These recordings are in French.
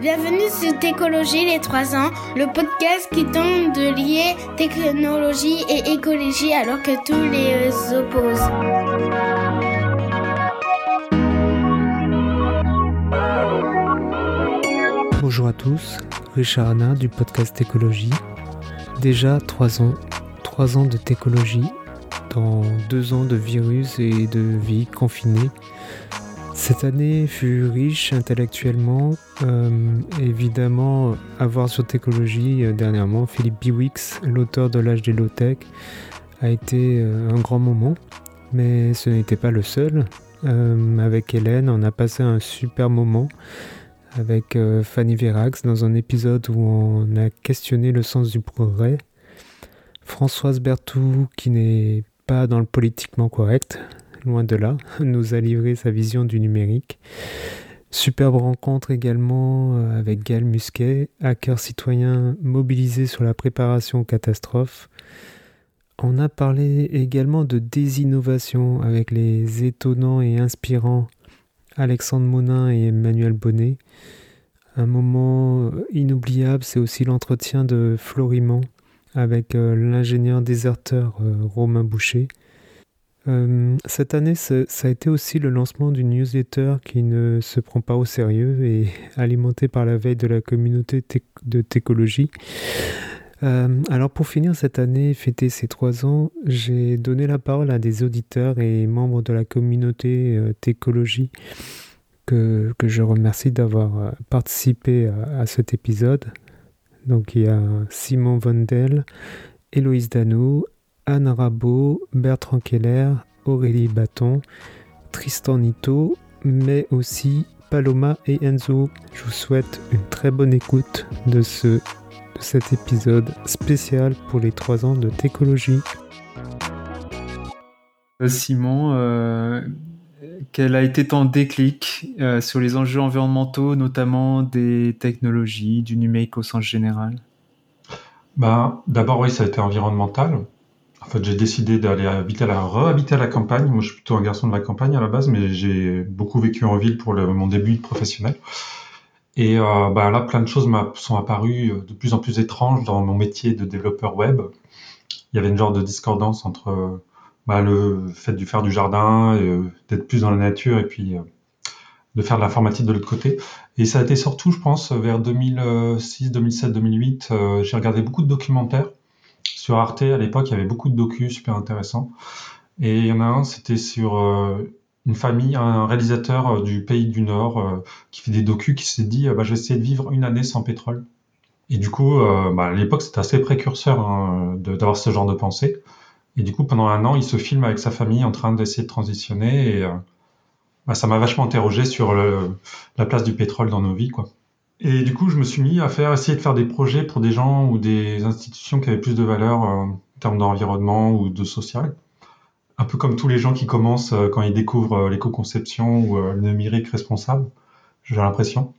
Bienvenue sur Técologie les 3 ans, le podcast qui tente de lier technologie et écologie alors que tous les opposent. Bonjour à tous, Richard Anna du podcast Écologie. Déjà 3 ans, 3 ans de Técologie, dans 2 ans de virus et de vie confinée. Cette année fut riche intellectuellement. Euh, évidemment, à voir sur Técologie euh, dernièrement, Philippe Biwix, l'auteur de l'âge des low-tech, a été euh, un grand moment. Mais ce n'était pas le seul. avec Hélène, on a passé un super moment avec Fanny Verax dans un épisode où on a questionné le sens du progrès. Françoise Berthoud, qui n'est pas dans le politiquement correct, loin de là, nous a livré sa vision du numérique. Superbe rencontre également euh, avec Gaël Musquet, hacker citoyen mobilisé sur la préparation aux catastrophes. On a parlé également de désinnovation avec les étonnants et inspirants Alexandre Monin et Emmanuel Bonnet. Un moment inoubliable, c'est aussi l'entretien de Florimont avec euh, l'ingénieur déserteur euh, Romain Boucher. Euh, cette année, ça, a été aussi le lancement d'une newsletter qui ne se prend pas au sérieux et alimentée par la veille de la communauté de Técologie. Euh, alors pour finir cette année, fêter ces trois ans, j'ai donné la parole à des auditeurs et membres de la communauté euh, Técologie que, que, je remercie d'avoir participé à, cet épisode. Donc il y a Simon Vondel, Héloïse Dano, Anne Rabot, Bertrand Keller, Aurélie Bâton, Tristan Nito, mais aussi Paloma et Enzo. Je vous souhaite une très bonne écoute de, ce, de cet épisode spécial pour les 3 ans de Técologie. Euh, Simon, euh, quel a été ton déclic euh, sur les enjeux environnementaux, notamment des technologies, du numérique au sens général? Bah, D'abord, oui, ça a été environnemental. Fait, j'ai décidé d'aller habiter à la, rehabiter à la campagne. Moi, je suis plutôt un garçon de la campagne à la base, mais j'ai beaucoup vécu en ville pour mon début professionnel. Et euh, bah, là, plein de choses sont apparues euh, de plus en plus étranges dans mon métier de développeur web. Il y avait une genre de discordance entre bah, le fait de faire du jardin, euh, d'être plus dans la nature, et puis euh, de faire de l'informatique de l'autre côté. Et ça a été surtout, je pense, vers 2006, 2007, 2008. j'ai regardé beaucoup de documentaires sur Arte, à l'époque, il y avait beaucoup de docus super intéressants. Et il y en a un, c'était sur euh, une famille, un réalisateur euh, du pays du Nord euh, qui fait des docus, qui s'est dit bah, je de vivre une année sans pétrole. Et du coup, bah, à l'époque, c'était assez précurseur hein, d'avoir ce genre de pensée. Et du coup, pendant un an, il se filme avec sa famille en train d'essayer de transitionner. Et bah, ça m'a vachement interrogé sur la place du pétrole dans nos vies. Quoi. Et du coup, je me suis mis à faire, essayer de faire des projets pour des gens ou des institutions qui avaient plus de valeur euh, en termes d'environnement ou de social. Un peu comme tous les gens qui commencent euh, quand ils découvrent euh, l'éco-conception ou le numérique responsable, j'ai l'impression.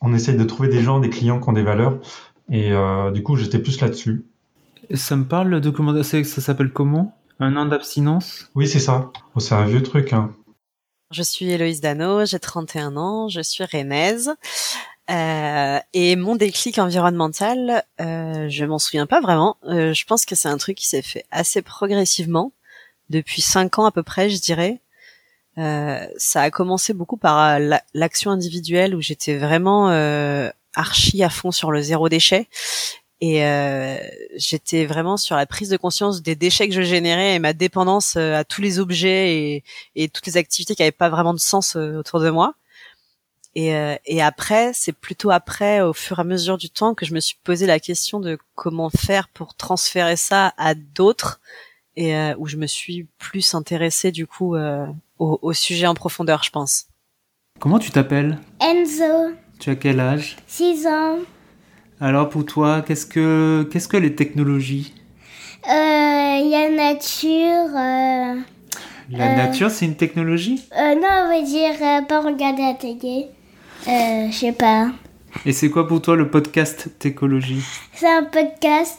On essaye de trouver des gens, des clients qui ont des valeurs. Et du coup, j'étais plus là-dessus. Ça me parle, le documentaire, ça s'appelle comment? Un an d'abstinence? Oui, c'est ça. Oh, c'est un vieux truc. Hein. Je suis Héloïse Dano, j'ai 31 ans, je suis rennaise. Euh, et mon déclic environnemental, euh, je m'en souviens pas vraiment. Euh, je pense que c'est un truc qui s'est fait assez progressivement depuis cinq ans à peu près, je dirais. Euh, ça a commencé beaucoup par l'action individuelle où j'étais vraiment euh, archi à fond sur le zéro déchet et j'étais vraiment sur la prise de conscience des déchets que je générais et ma dépendance à tous les objets et, et toutes les activités qui n'avaient pas vraiment de sens autour de moi. Et, euh, et après, c'est plutôt après, au fur et à mesure du temps, que je me suis posé la question de comment faire pour transférer ça à d'autres, et euh, où je me suis plus intéressée du coup euh, au, au, sujet en profondeur, je pense. Comment tu t'appelles? Enzo. Tu as quel âge? 6 ans. Alors pour toi, qu'est-ce que qu'est-ce que les technologies? Il y a nature. La nature, c'est une technologie? euh, Non, on va dire pas regarder la télé. Euh, je sais pas. Et c'est quoi pour toi le podcast Técologie C'est un podcast.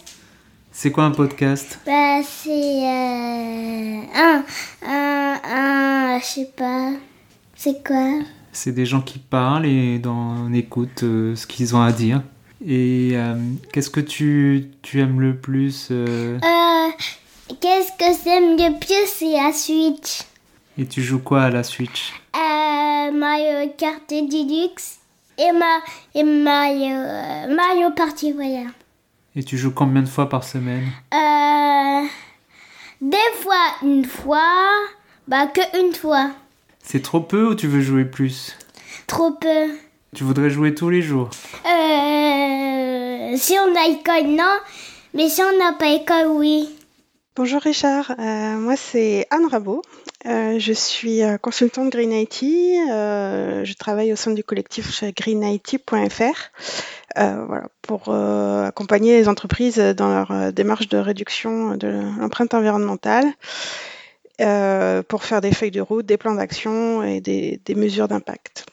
C'est quoi un podcast Bah, c'est. Euh, un. Un. Un. Je sais pas. C'est quoi C'est des gens qui parlent et on écoute euh, ce qu'ils ont à dire. Et euh, qu'est-ce que tu, tu, aimes le plus euh? Qu'est-ce que j'aime le plus C'est la Switch. Et tu joues quoi à la Switch Mario Kart Deluxe et, ma, et Mario, Mario Party, voilà. Et tu joues combien de fois par semaine Des fois une fois, bah que une fois. C'est trop peu ou tu veux jouer plus? Trop peu. Tu voudrais jouer tous les jours? Euh, Si on a école, non. Mais si on n'a pas école, oui. Bonjour Richard, euh, moi c'est Anne Rabot. Euh, je suis consultante Green IT. je travaille au sein du collectif greenIT.fr voilà, pour accompagner les entreprises dans leur démarche de réduction de l'empreinte environnementale. Euh, pour faire des feuilles de route, des plans d'action et des, mesures d'impact.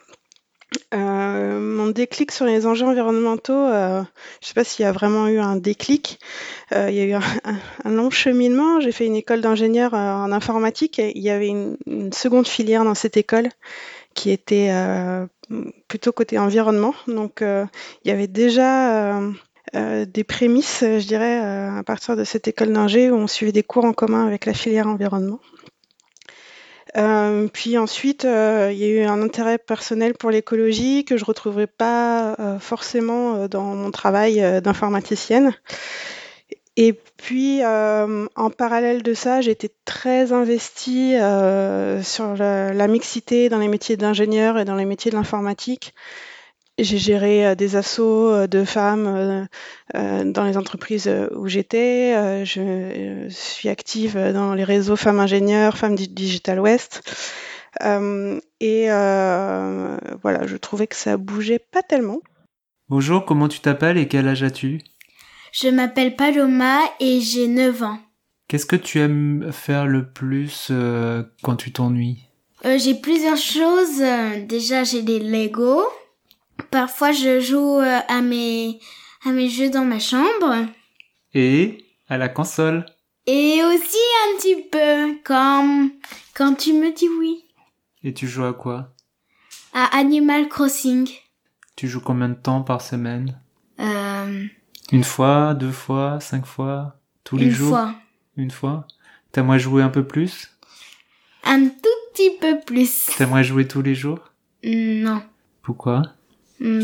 Euh, mon déclic sur les enjeux environnementaux, euh, je ne sais pas s'il y a vraiment eu un déclic. il y a eu un, long cheminement. J'ai fait une école d'ingénieur en informatique et il y avait une, seconde filière dans cette école qui était plutôt côté environnement. Donc il y avait déjà des prémices, je dirais, à partir de cette école d'ingé où on suivait des cours en commun avec la filière environnement. Euh, puis ensuite, euh, il y a eu un intérêt personnel pour l'écologie que je ne retrouverai pas euh, forcément dans mon travail d'informaticienne. Et puis, en parallèle de ça, j'ai été très investie sur la, mixité dans les métiers d'ingénieur et dans les métiers de l'informatique. J'ai géré euh, des assauts euh, de femmes euh, dans les entreprises où j'étais. Je suis active dans les réseaux femmes ingénieurs, femmes Digital West. et voilà, je trouvais que ça bougeait pas tellement. Bonjour, comment tu t'appelles et quel âge as-tu? Je m'appelle Paloma et j'ai 9 ans. Qu'est-ce que tu aimes faire le plus quand tu t'ennuies? J'ai plusieurs choses. Déjà, j'ai des Lego. Parfois, je joue euh, à mes, à mes jeux dans ma chambre. Et à la console. Et aussi un petit peu quand, quand tu me dis oui. Et tu joues à quoi? À Animal Crossing. Tu joues combien de temps par semaine? Euh... Une fois, deux fois, cinq fois, tous les jours? Une fois. Une fois T'aimerais jouer un peu plus? Un tout petit peu plus. T'aimerais jouer tous les jours? Non. Pourquoi?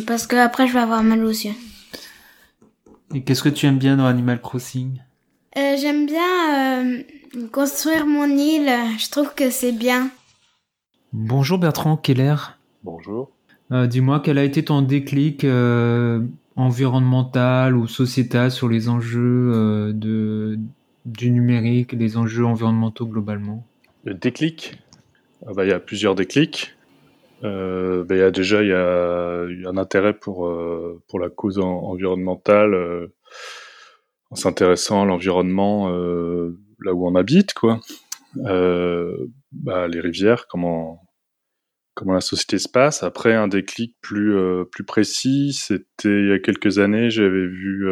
Parce que après je vais avoir mal aux yeux. Et qu'est-ce que tu aimes bien dans Animal Crossing? Euh, J'aime bien euh, construire mon île. Je trouve que c'est bien. Bonjour Bertrand Keller. Bonjour. Euh, dis-moi quel a été ton déclic environnemental ou sociétal sur les enjeux de, du numérique, les enjeux environnementaux globalement? Le déclic? Ah bah, Il y a plusieurs déclics. Euh, ben, y a déjà un intérêt pour euh, la cause environnementale euh, en s'intéressant à l'environnement euh, là où on habite quoi. Bah, les rivières, comment comment la société se passe. Après un déclic plus plus précis, c'était il y a quelques années, j'avais vu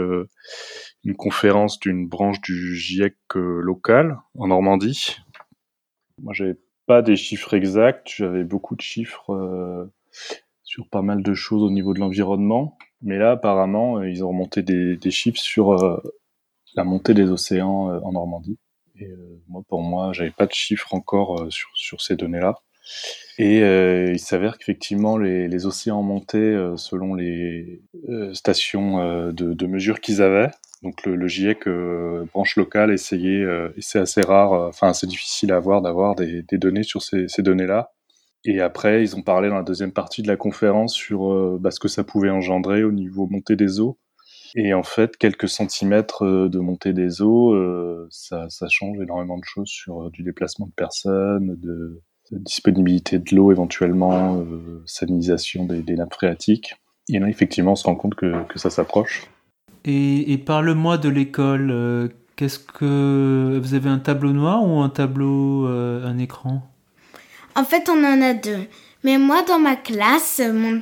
une conférence d'une branche du GIEC local en Normandie. Moi, j'avais pas des chiffres exacts. J'avais beaucoup de chiffres euh, sur pas mal de choses au niveau de l'environnement. Mais là, apparemment, euh, ils ont remonté des, chiffres sur euh, la montée des océans en Normandie. Et moi, pour moi, j'avais pas de chiffres encore sur, sur ces données-là. Et il s'avère qu'effectivement, les, les, océans montaient selon les stations de, de mesure qu'ils avaient. Donc le, GIEC euh, branche locale essayait, euh, c'est assez rare, euh, enfin c'est difficile à avoir d'avoir des, données sur ces, données-là. Et après, ils ont parlé dans la deuxième partie de la conférence sur bah, ce que ça pouvait engendrer au niveau montée des eaux. Et en fait, quelques centimètres de montée des eaux, ça, change énormément de choses sur du déplacement de personnes, de, disponibilité de l'eau éventuellement, sanitisation des, des, nappes phréatiques. Et là, effectivement, on se rend compte que ça s'approche. Et, parle-moi de l'école. Euh, qu'est-ce que vous avez un tableau noir ou un tableau, euh, un écran? En fait, on en a deux. Mais moi, dans ma classe, mon,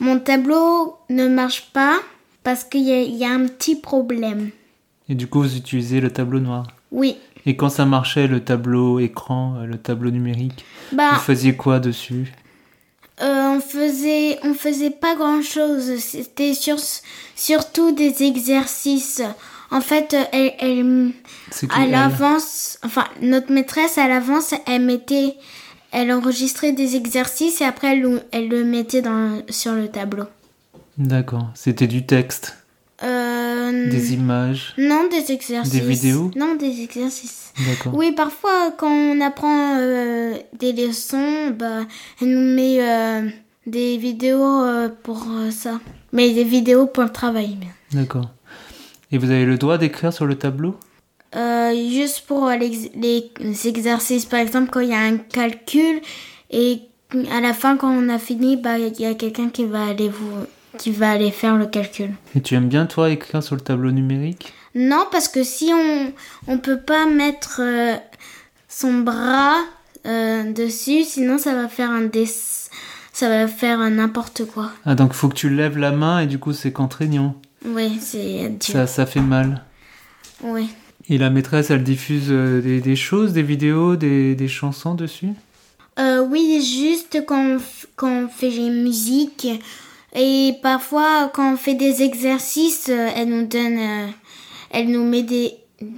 mon tableau ne marche pas parce qu'il y, y, a un petit problème. Et du coup, vous utilisez le tableau noir? Oui. Et quand ça marchait, le tableau écran, euh, le tableau numérique, bah, vous faisiez quoi dessus? Euh, on faisait, on faisait pas grand chose. C'était sur, surtout des exercices. En fait, elle, elle à l'avance, enfin, notre maîtresse à l'avance, elle mettait, elle enregistrait des exercices et après elle, le- elle le mettait dans, sur le tableau. D'accord. C'était du texte, Euh, des images. non, des exercices. Des vidéos Non, des exercices. D'accord. Oui, parfois, quand on apprend euh, des leçons, bah, elle nous met euh, des vidéos pour ça. Mais des vidéos pour le travail. D'accord. Et vous avez le droit d'écrire sur le tableau? Juste pour les, les exercices, par exemple, quand il y a un calcul et à la fin, quand on a fini, bah, il y a quelqu'un qui va aller vous, qui va aller faire le calcul. Et tu aimes bien, toi, écrire sur le tableau numérique? Non, parce que si on on peut pas mettre euh, son bras euh, dessus, sinon ça va faire un dess ça va faire un n'importe quoi. Ah, donc il faut que tu lèves la main et du coup, c'est contraignant. Oui, c'est. Ça, ça fait mal. Oui. Et la maîtresse, elle diffuse euh, des, des choses, des vidéos, des, des chansons dessus? Euh, oui, juste quand on, quand on fait des musiques et parfois quand on fait des exercices, euh, elle nous donne, euh, elle nous met des,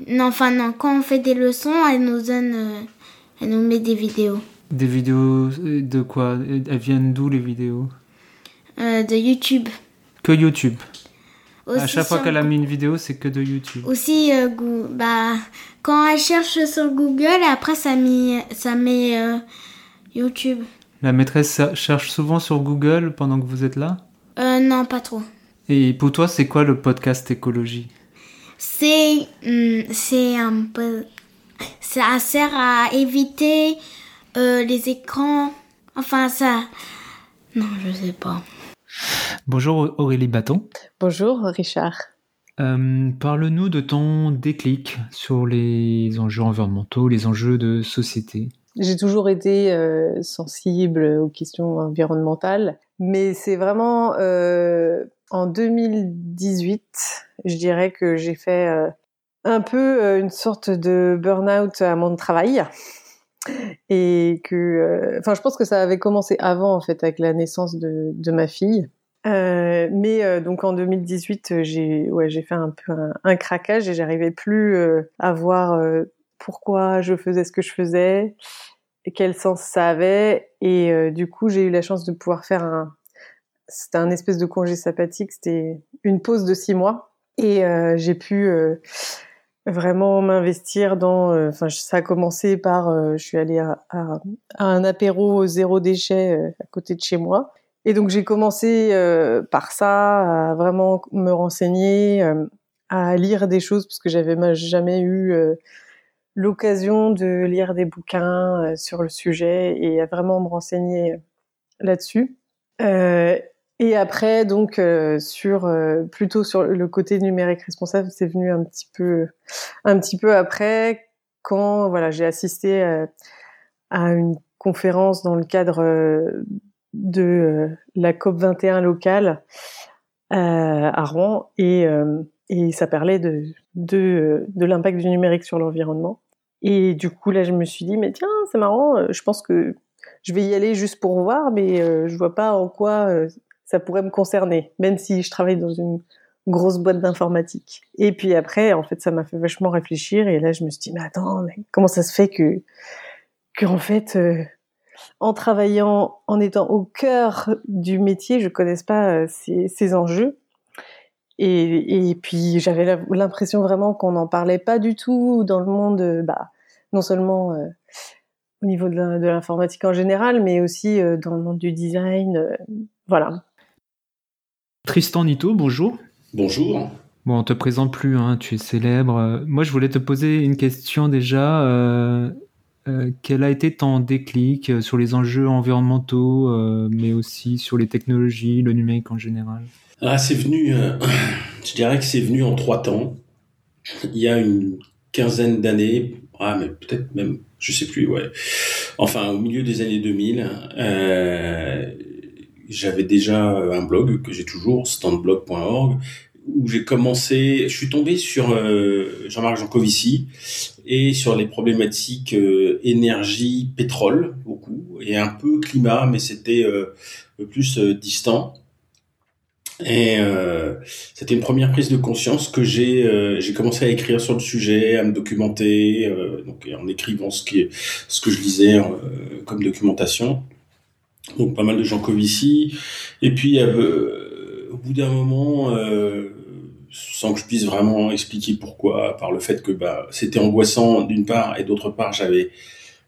non, enfin non, quand on fait des leçons, elle nous donne, euh, elle nous met des vidéos Des vidéos de quoi? Elles viennent d'où les vidéos? Euh, de YouTube. Que YouTube. Aussi à chaque fois qu'elle a mis une vidéo, c'est que de YouTube. Aussi, euh, bah, quand elle cherche sur Google, après ça met, ça met euh, YouTube. La maîtresse cherche souvent sur Google pendant que vous êtes là? Euh, non, pas trop. Et pour toi, c'est quoi le podcast écologie? C'est, hum, c'est un peu, ça sert à éviter euh, les écrans. Enfin, ça, non, je sais pas. Bonjour Aurélie Bâton. Bonjour Richard. Euh, Parle-nous de ton déclic sur les enjeux environnementaux, les enjeux de société. J'ai toujours été euh, sensible aux questions environnementales, mais c'est vraiment euh, en 2018, je dirais que j'ai fait euh, un peu euh, une sorte de burn-out à mon travail. Et que, euh, enfin, je pense que ça avait commencé avant, en fait, avec la naissance de, de ma fille. Euh, mais euh, donc en 2018, euh, j'ai ouais, j'ai fait un peu un, craquage et j'arrivais plus euh, à voir pourquoi je faisais ce que je faisais quel sens ça avait. Et euh, du coup, j'ai eu la chance de pouvoir faire un c'était un espèce de congé sabbatique, c'était une pause de six mois et euh, j'ai pu euh, vraiment m'investir dans. Enfin, ça a commencé par je suis allée à, un apéro zéro déchet à côté de chez moi. Et donc j'ai commencé par ça, à vraiment me renseigner, à lire des choses parce que j'avais ma- jamais eu l'occasion de lire des bouquins euh, sur le sujet et vraiment me renseigner euh, là-dessus. Euh, et après donc euh, sur plutôt sur le côté numérique responsable, c'est venu un petit peu un petit peu après quand voilà j'ai assisté à une conférence dans le cadre de la COP 21 locale à Rouen et, et ça parlait de, de, de l'impact du numérique sur l'environnement. Et du coup, là, je me suis dit, mais tiens, c'est marrant, euh, je pense que je vais y aller juste pour voir, mais euh, je vois pas en quoi euh, ça pourrait me concerner, même si je travaille dans une grosse boîte d'informatique. Et puis après, en fait, ça m'a fait vachement réfléchir, et là, je me suis dit, mais attends, mais comment ça se fait que, que en fait, en travaillant, en étant au cœur du métier, je connaisse pas ces enjeux? Et, et puis j'avais l'impression vraiment qu'on n'en parlait pas du tout dans le monde, euh, bah, non seulement euh, au niveau de l'informatique en général, mais aussi euh, dans le monde du design. euh, voilà. Tristan Nito, bonjour. Bonjour. Bon, on te présente plus, hein, tu es célèbre. Moi, je voulais te poser une question déjà. Euh, euh, quel a été ton déclic euh, sur les enjeux environnementaux, euh, mais aussi sur les technologies, le numérique en général? Ah, c'est venu, euh, je dirais que c'est venu en trois temps. Il y a une quinzaine d'années, ah, mais peut-être même, je sais plus, ouais. Enfin, au milieu des années 2000, euh, j'avais déjà un blog que j'ai toujours, standblog.org, où j'ai commencé, je suis tombé sur euh, Jean-Marc Jancovici et sur les problématiques euh, énergie, pétrole, beaucoup, et un peu climat, mais c'était plus distant. Et c'était une première prise de conscience que j'ai j'ai commencé à écrire sur le sujet, à me documenter, donc en écrivant ce qui ce que je lisais comme documentation. Donc pas mal de gens Covici. Et puis au bout d'un moment, sans que je puisse vraiment expliquer pourquoi, par le fait que bah, c'était angoissant d'une part et d'autre part j'avais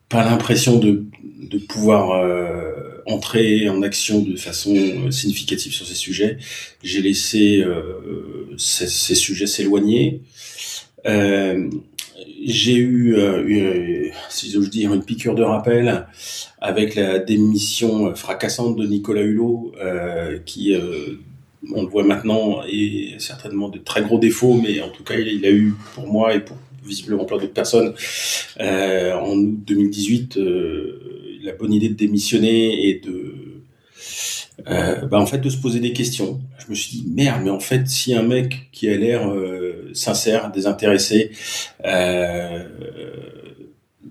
pas l'impression de, de pouvoir euh, entrer en action de façon euh, significative sur ces sujets. J'ai laissé euh, ces, ces, sujets s'éloigner. Euh, j'ai eu, une, si j'ose dire, une piqûre de rappel avec la démission fracassante de Nicolas Hulot, qui on le voit maintenant, et certainement de très gros défauts, mais en tout cas, il, a eu pour moi et pour visiblement plein d'autres personnes euh, en août 2018 euh, la bonne idée de démissionner et de euh, bah en fait de se poser des questions. Je me suis dit merde, mais en fait si un mec qui a l'air euh, sincère, désintéressé, euh,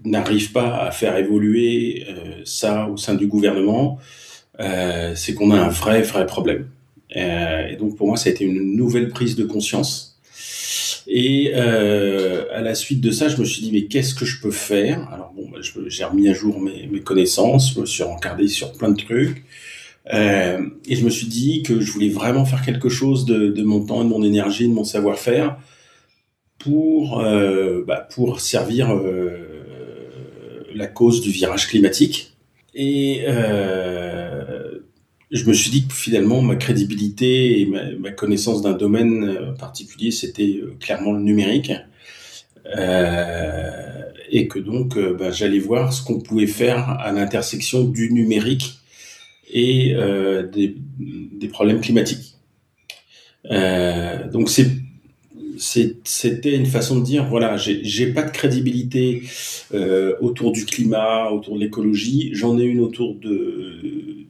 n'arrive pas à faire évoluer ça au sein du gouvernement, c'est qu'on a un vrai vrai problème. Et donc pour moi, ça a été une nouvelle prise de conscience. Et euh, à la suite de ça, je me suis dit mais qu'est-ce que je peux faire? Alors bon, bah, j'ai remis à jour mes, connaissances, je me suis encardé sur plein de trucs, euh, et je me suis dit que je voulais vraiment faire quelque chose de, mon temps, de mon énergie, de mon savoir-faire pour euh, bah, pour servir la cause du virage climatique. Et je me suis dit que finalement ma crédibilité et ma, connaissance d'un domaine euh, particulier c'était euh, clairement le numérique euh, et que donc euh, bah, j'allais voir ce qu'on pouvait faire à l'intersection du numérique et euh, des, des, problèmes climatiques. donc c'est c'était une façon de dire voilà j'ai pas de crédibilité autour du climat autour de l'écologie j'en ai une autour de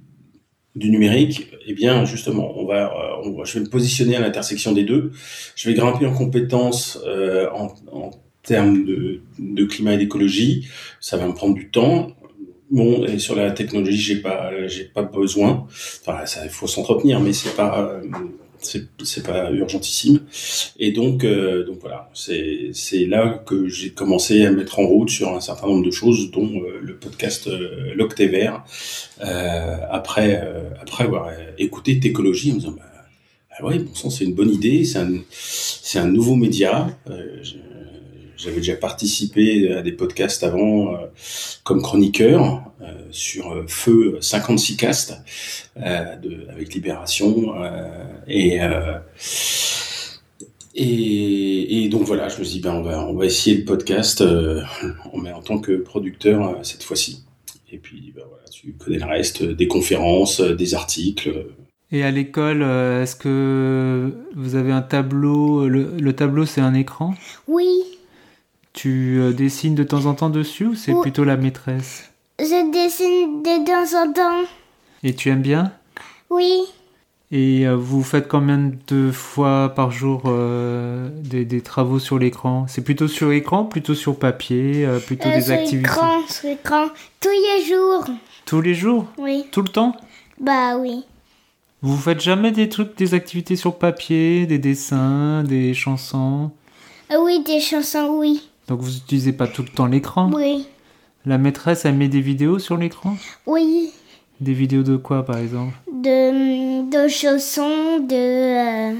du numérique, eh bien justement, on va, euh, on va, je vais me positionner à l'intersection des deux. Je vais grimper en compétences euh, en, en, termes de, de climat et d'écologie. Ça va me prendre du temps. Bon, et sur la technologie, j'ai pas, j'ai pas besoin. Enfin, ça, il faut s'entretenir, mais c'est pas, euh, c'est pas urgentissime. Et donc, euh, donc voilà, c'est là que j'ai commencé à mettre en route sur un certain nombre de choses, dont euh, le podcast euh, Vert. Euh, après, euh, après avoir écouté Técologie, en me disant, bah, bah ouais, bon sang, c'est une bonne idée, c'est un, un nouveau média. J'avais déjà participé à des podcasts avant comme chroniqueur sur Feu 56 cast de, avec Libération et et, et, donc voilà, je me suis dit, ben on va, on va essayer le podcast, euh, mais en tant que producteur euh, cette fois-ci. Et puis, ben voilà, tu connais le reste, des conférences, des articles. Et à l'école, euh, est-ce que vous avez un tableau le, le tableau, c'est un écran? Oui. Tu euh, dessines de temps en temps dessus ou c'est oui. plutôt la maîtresse? Je dessine de temps en temps. Et tu aimes bien? Oui. Et euh, vous faites combien de fois par jour euh, des, des, travaux sur l'écran? C'est plutôt sur écran, plutôt sur papier, plutôt des sur activités? écran, sur écran, tous les jours. Tous les jours? Oui. Tout le temps? Bah oui. Vous faites jamais des trucs, des activités sur papier, des dessins, des chansons? Oui, des chansons, oui. Donc vous utilisez pas tout le temps l'écran? Oui. La maîtresse, elle met des vidéos sur l'écran? Oui. Des vidéos de quoi, par exemple? De, de chansons, de...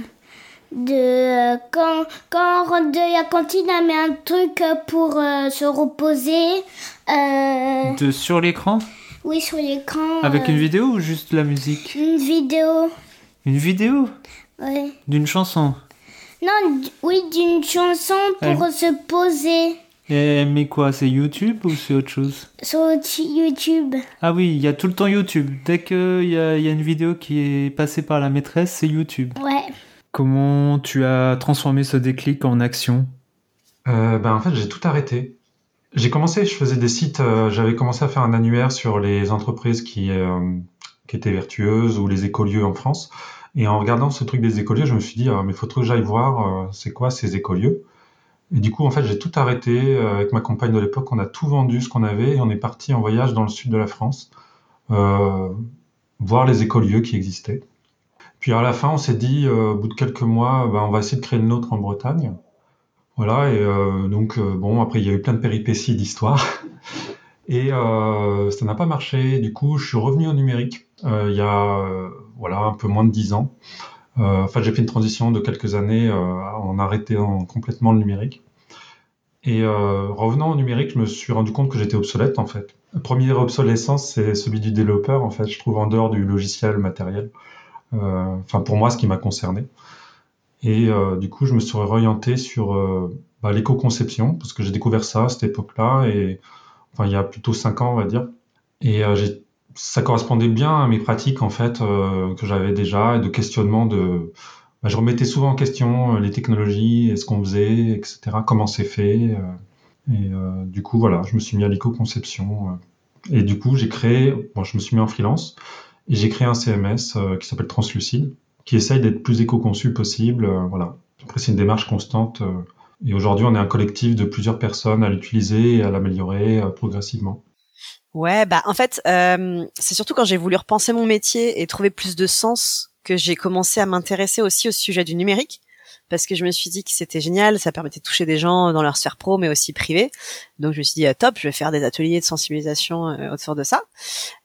de quand, quand on rentre de la cantine, elle met un truc pour euh, se reposer. Euh, De sur l'écran? Oui, sur l'écran. Avec euh, une vidéo ou juste la musique? Une vidéo. Une vidéo? Oui. D'une chanson? Non, oui, d'une chanson pour Elle- se poser Et met quoi C'est YouTube ou c'est autre chose? Sur YouTube. Ah oui, il y a tout le temps YouTube. Dès qu'il y y a une vidéo qui est passée par la maîtresse, c'est YouTube. Ouais. Comment tu as transformé ce déclic en action? Euh, ben, en fait, j'ai tout arrêté. J'ai commencé, je faisais des sites, euh, j'avais commencé à faire un annuaire sur les entreprises qui, euh, qui étaient vertueuses ou les écolieux en France. Et en regardant ce truc des écolieux, je me suis dit, ah, mais il faut que j'aille voir euh, c'est quoi ces écolieux. Et du coup, en fait, j'ai tout arrêté avec ma compagne de l'époque. On a tout vendu ce qu'on avait et on est parti en voyage dans le sud de la France, voir les écolieux qui existaient. Puis à la fin, on s'est dit, au bout de quelques mois, ben, on va essayer de créer le nôtre en Bretagne. Voilà, et euh, donc euh, bon, après il y a eu plein de péripéties d'histoire. Et euh, ça n'a pas marché. Du coup, je suis revenu au numérique il y a voilà un peu moins de dix ans. enfin, j'ai fait une transition de quelques années en arrêtant complètement le numérique. Et revenant au numérique, je me suis rendu compte que j'étais obsolète en fait. La première obsolescence, c'est celui du développeur en fait. Je trouve en dehors du logiciel matériel. Enfin, pour moi, ce qui m'a concerné. Et euh, du coup, je me suis orienté sur euh, bah, l'éco-conception, parce que j'ai découvert ça à cette époque-là, et enfin, il y a plutôt cinq ans, on va dire. Et euh, ça correspondait bien à mes pratiques, en fait, que j'avais déjà, et de questionnement de... Bah, je remettais souvent en question les technologies, ce qu'on faisait, etc., comment c'est fait. et du coup, voilà, je me suis mis à l'éco-conception. et du coup, j'ai créé... Bon, je me suis mis en freelance, et j'ai créé un CMS qui s'appelle Translucide, qui essaye d'être plus éco-conçu possible. Euh, voilà. Après, c'est une démarche constante. Euh, et aujourd'hui, on est un collectif de plusieurs personnes à l'utiliser et à l'améliorer euh, progressivement. Ouais, bah en fait, c'est surtout quand j'ai voulu repenser mon métier et trouver plus de sens que j'ai commencé à m'intéresser aussi au sujet du numérique parce que je me suis dit que c'était génial, ça permettait de toucher des gens dans leur sphère pro, mais aussi privée. Donc je me suis dit, euh, top, je vais faire des ateliers de sensibilisation euh, autour de ça.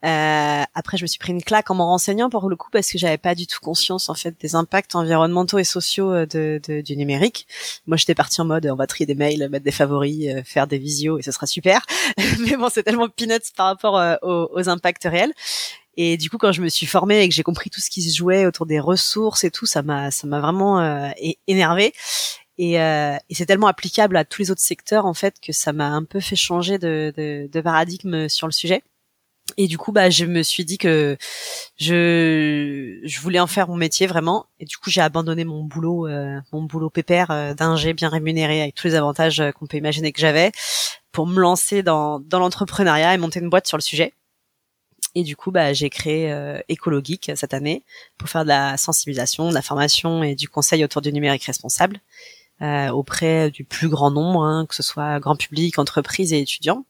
Euh, après, je me suis pris une claque en m'en renseignant pour le coup, parce que j'avais pas du tout conscience en fait des impacts environnementaux et sociaux euh, de, de, du numérique. Moi, j'étais partie en mode, on va trier des mails, mettre des favoris, faire des visios, et ce sera super. mais bon, c'est tellement peanuts par rapport aux, aux impacts réels. Et du coup, quand je me suis formée et que j'ai compris tout ce qui se jouait autour des ressources et tout, ça m'a ça m'a vraiment euh, énervé. Et, euh, et c'est tellement applicable à tous les autres secteurs en fait que ça m'a un peu fait changer de, de, de, paradigme sur le sujet. Et du coup, bah, je me suis dit que je, je voulais en faire mon métier vraiment. Et du coup, j'ai abandonné mon boulot, euh, mon boulot pépère euh, d'ingé bien rémunéré avec tous les avantages euh, qu'on peut imaginer que j'avais, pour me lancer dans, dans l'entrepreneuriat et monter une boîte sur le sujet. Et du coup, bah, j'ai créé euh, Écologique cette année pour faire de la sensibilisation, de la formation et du conseil autour du numérique responsable euh, auprès du plus grand nombre, hein, que ce soit grand public, entreprises et étudiants.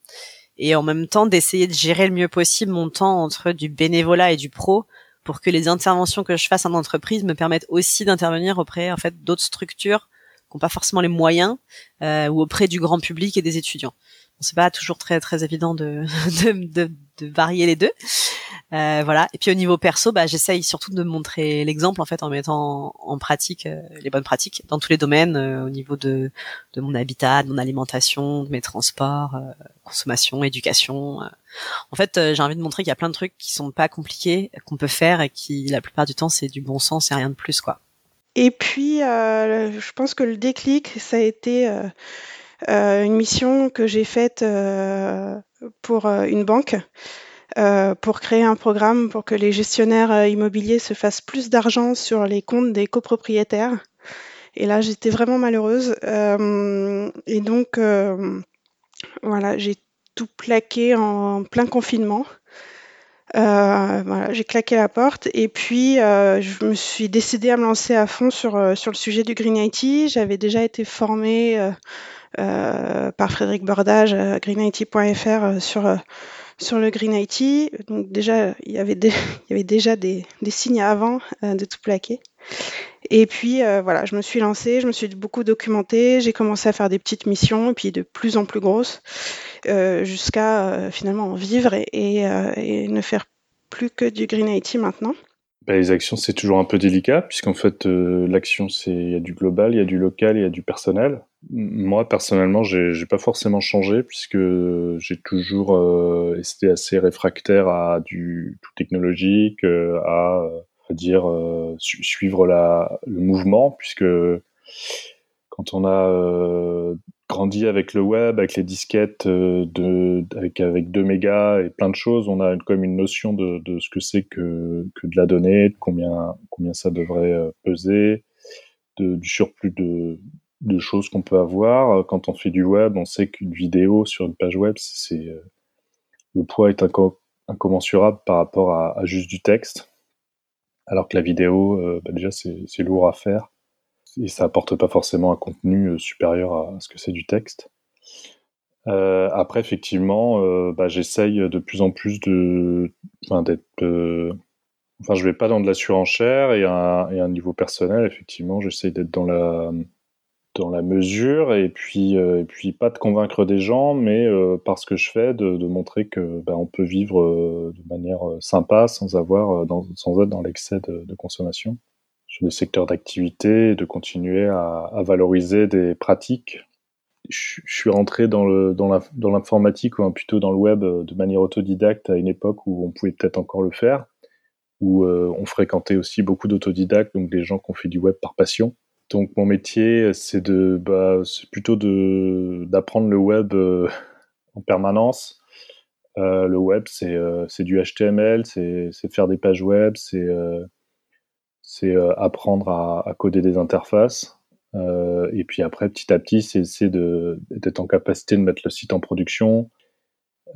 Et en même temps, d'essayer de gérer le mieux possible mon temps entre du bénévolat et du pro pour que les interventions que je fasse en entreprise me permettent aussi d'intervenir auprès en fait d'autres structures qui n'ont pas forcément les moyens euh, ou auprès du grand public et des étudiants c'est pas toujours très très évident de, de, de, varier les deux. Euh, voilà. Et puis au niveau perso, bah, j'essaye surtout de montrer l'exemple en fait en mettant en, pratique euh, les bonnes pratiques dans tous les domaines, euh, au niveau de, de mon habitat, de mon alimentation, de mes transports, consommation, éducation. En fait, j'ai envie de montrer qu'il y a plein de trucs qui sont pas compliqués, qu'on peut faire et qui la plupart du temps c'est du bon sens et rien de plus quoi. Et puis, je pense que le déclic, ça a été euh, une mission que j'ai faite euh, pour euh, une banque. pour créer un programme pour que les gestionnaires immobiliers se fassent plus d'argent sur les comptes des copropriétaires. Et là, j'étais vraiment malheureuse. et donc, voilà, j'ai tout plaqué en plein confinement. voilà, j'ai claqué la porte et puis je me suis décidée à me lancer à fond sur, sur le sujet du Green IT. J'avais déjà été formée euh, par Frédéric Bordage greenIT.fr euh, sur euh, sur le Green IT. Donc déjà, il y avait, il y avait déjà des, des signes avant de tout plaquer. Et puis voilà, je me suis lancée, je me suis beaucoup documentée, j'ai commencé à faire des petites missions et puis de plus en plus grosses jusqu'à finalement en vivre et, et, ne faire plus que du Green IT maintenant. Bah, les actions, c'est toujours un peu délicat, puisqu'en fait, l'action, c'est il y a du global, il y a du local, il y a du personnel. Moi, personnellement, j'ai pas forcément changé puisque j'ai toujours euh, été assez réfractaire à du tout technologique, euh, à, à dire euh, suivre le mouvement, puisque quand on a euh, grandi avec le web, avec les disquettes avec, avec 2 mégas et plein de choses, on a comme une notion de, ce que c'est que, de la donnée, de combien, ça devrait peser, du surplus de, de choses qu'on peut avoir. Euh, quand on fait du web, on sait qu'une vidéo sur une page web, c'est euh, le poids est incommensurable par rapport à, juste du texte, alors que la vidéo, euh, bah déjà, c'est lourd à faire. et ça apporte pas forcément un contenu supérieur à ce que c'est du texte. après, effectivement, bah, j'essaye de plus en plus de, enfin, d'être, enfin, je vais pas dans de la surenchère et à, et à un niveau personnel, effectivement, j'essaye d'être dans la dans la mesure et puis euh, et puis pas de convaincre des gens mais euh, par ce que je fais de, de montrer que ben, on peut vivre euh, de manière sympa sans avoir dans, sans être dans l'excès de, de, consommation sur des secteurs d'activité de continuer à, à, valoriser des pratiques. Je, suis rentré dans le dans dans l'informatique ou plutôt dans le web de manière autodidacte à une époque où on pouvait peut-être encore le faire où on fréquentait aussi beaucoup d'autodidactes donc des gens qui ont fait du web par passion donc mon métier, c'est de, bah, plutôt de d'apprendre le web euh, en permanence. Euh, le web, c'est euh, du HTML, c'est faire des pages web, c'est apprendre à, à, coder des interfaces. et puis après, petit à petit, c'est d'être en capacité de mettre le site en production,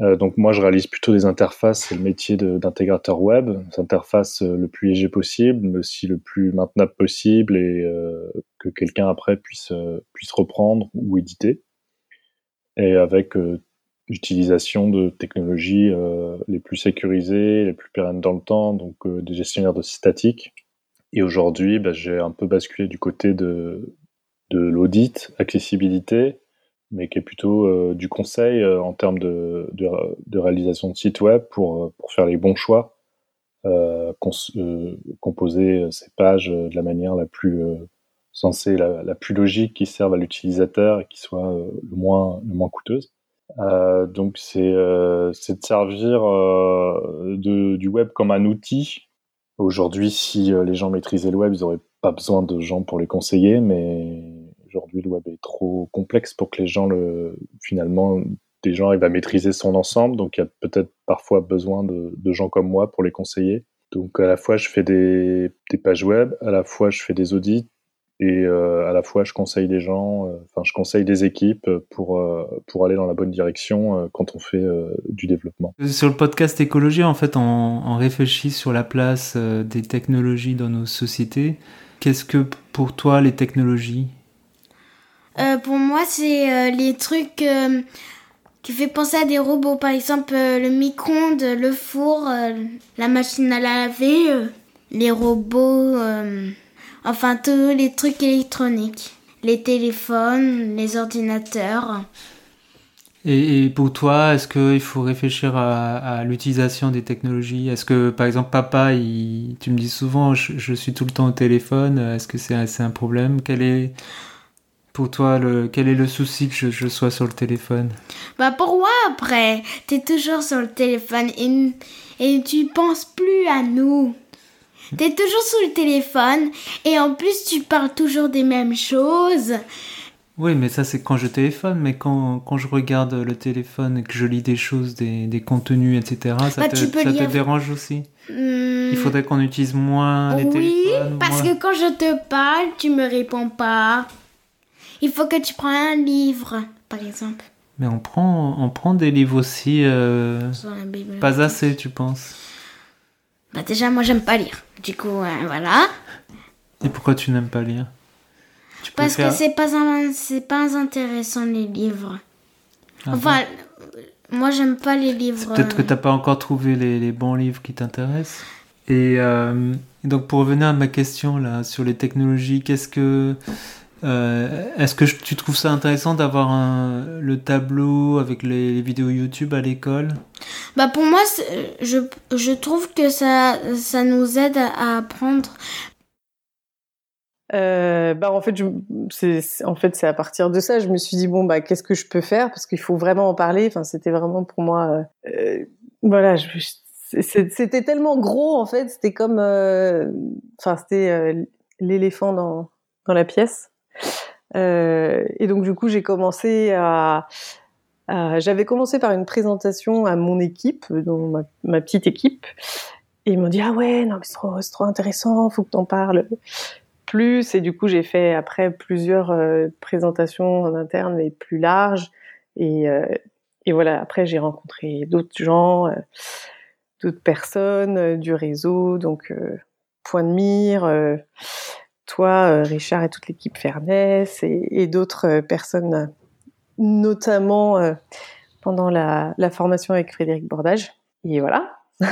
euh, donc moi, je réalise plutôt des interfaces, c'est le métier d'intégrateur web, des interfaces euh, le plus léger possible, mais aussi le plus maintenable possible et euh, que quelqu'un après puisse puisse reprendre ou éditer. Et avec l'utilisation de technologies les plus sécurisées, les plus pérennes dans le temps, donc des gestionnaires de sites statiques. Et aujourd'hui, bah, j'ai un peu basculé du côté de de l'audit, accessibilité, mais qui est plutôt euh, du conseil euh, en termes de, de, réalisation de site web pour, euh, pour faire les bons choix, composer ces pages de la manière la plus sensée, la, plus logique, qui serve à l'utilisateur et qui soit le moins le moins coûteuse. Donc c'est euh, de servir du web comme un outil. Aujourd'hui, si les gens maîtrisaient le web, ils n'auraient pas besoin de gens pour les conseiller, mais aujourd'hui le web est trop complexe pour que les gens le finalement des gens arrivent à maîtriser son ensemble. Donc il y a peut-être parfois besoin de, gens comme moi pour les conseiller. Donc à la fois je fais des, pages web à la fois je fais des audits et euh, à la fois je conseille des gens euh, enfin je conseille des équipes pour euh, pour aller dans la bonne direction quand on fait du développement. Sur le podcast écologie en fait on réfléchit sur la place des technologies dans nos sociétés. Qu'est-ce que pour toi les technologies euh, pour moi, c'est euh, les trucs euh, qui fait penser à des robots. Par exemple, le micro-ondes, le four, la machine à laver, les robots, enfin tous les trucs électroniques. Les téléphones, les ordinateurs. Et, pour toi, est-ce qu'il faut réfléchir à, l'utilisation des technologies? Est-ce que, par exemple, papa, tu me dis souvent, je, je, suis tout le temps au téléphone, est-ce que c'est un problème? Quel est pour toi, le, quel est le souci que je, sois sur le téléphone? Bah pour moi après, t'es toujours sur le téléphone et, et tu penses plus à nous. T'es toujours sur le téléphone et en plus tu parles toujours des mêmes choses. Oui, mais ça c'est quand je téléphone, mais quand, quand, je regarde le téléphone et que je lis des choses, des, des contenus, etc., ça, bah, te, ça te, dérange aussi? Hmm. Il faudrait qu'on utilise moins les téléphones Oui, parce que quand je te parle, tu me réponds pas. Il faut que tu prennes un livre, par exemple. Mais on prend, on prend des livres aussi. Euh, pas assez, tu penses? Bah déjà, moi, j'aime pas lire. Du coup, euh, voilà. Et pourquoi tu n'aimes pas lire? Parce que c'est pas, c'est pas intéressant les livres. Ah enfin, moi, j'aime pas les livres. Peut-être que t'as pas encore trouvé les, les bons livres qui t'intéressent. Et, euh, et donc, pour revenir à ma question là sur les technologies, qu'est-ce que euh, est-ce que tu trouves ça intéressant d'avoir le tableau avec les, vidéos YouTube à l'école? Bah pour moi, je, je, trouve que ça, ça nous aide à apprendre. Euh, bah en fait, c'est en fait c'est à partir de ça, je me suis dit bon bah qu'est-ce que je peux faire? Parce qu'il faut vraiment en parler. Enfin c'était vraiment pour moi, euh, voilà, c'était tellement gros en fait, c'était comme, enfin c'était l'éléphant dans dans la pièce. Euh, et donc du coup, j'ai commencé à, j'avais commencé par une présentation à mon équipe, donc ma, petite équipe, et ils m'ont dit ah ouais non mais c'est trop, trop intéressant, faut que t'en parles plus. Et du coup, j'ai fait après plusieurs euh, présentations en interne mais plus larges. Et, euh, et voilà, après j'ai rencontré d'autres gens, d'autres personnes du réseau, donc Point de Mire toi, Richard, et toute l'équipe Fairness et, d'autres personnes, notamment pendant la, formation avec Frédéric Bordage. Et voilà.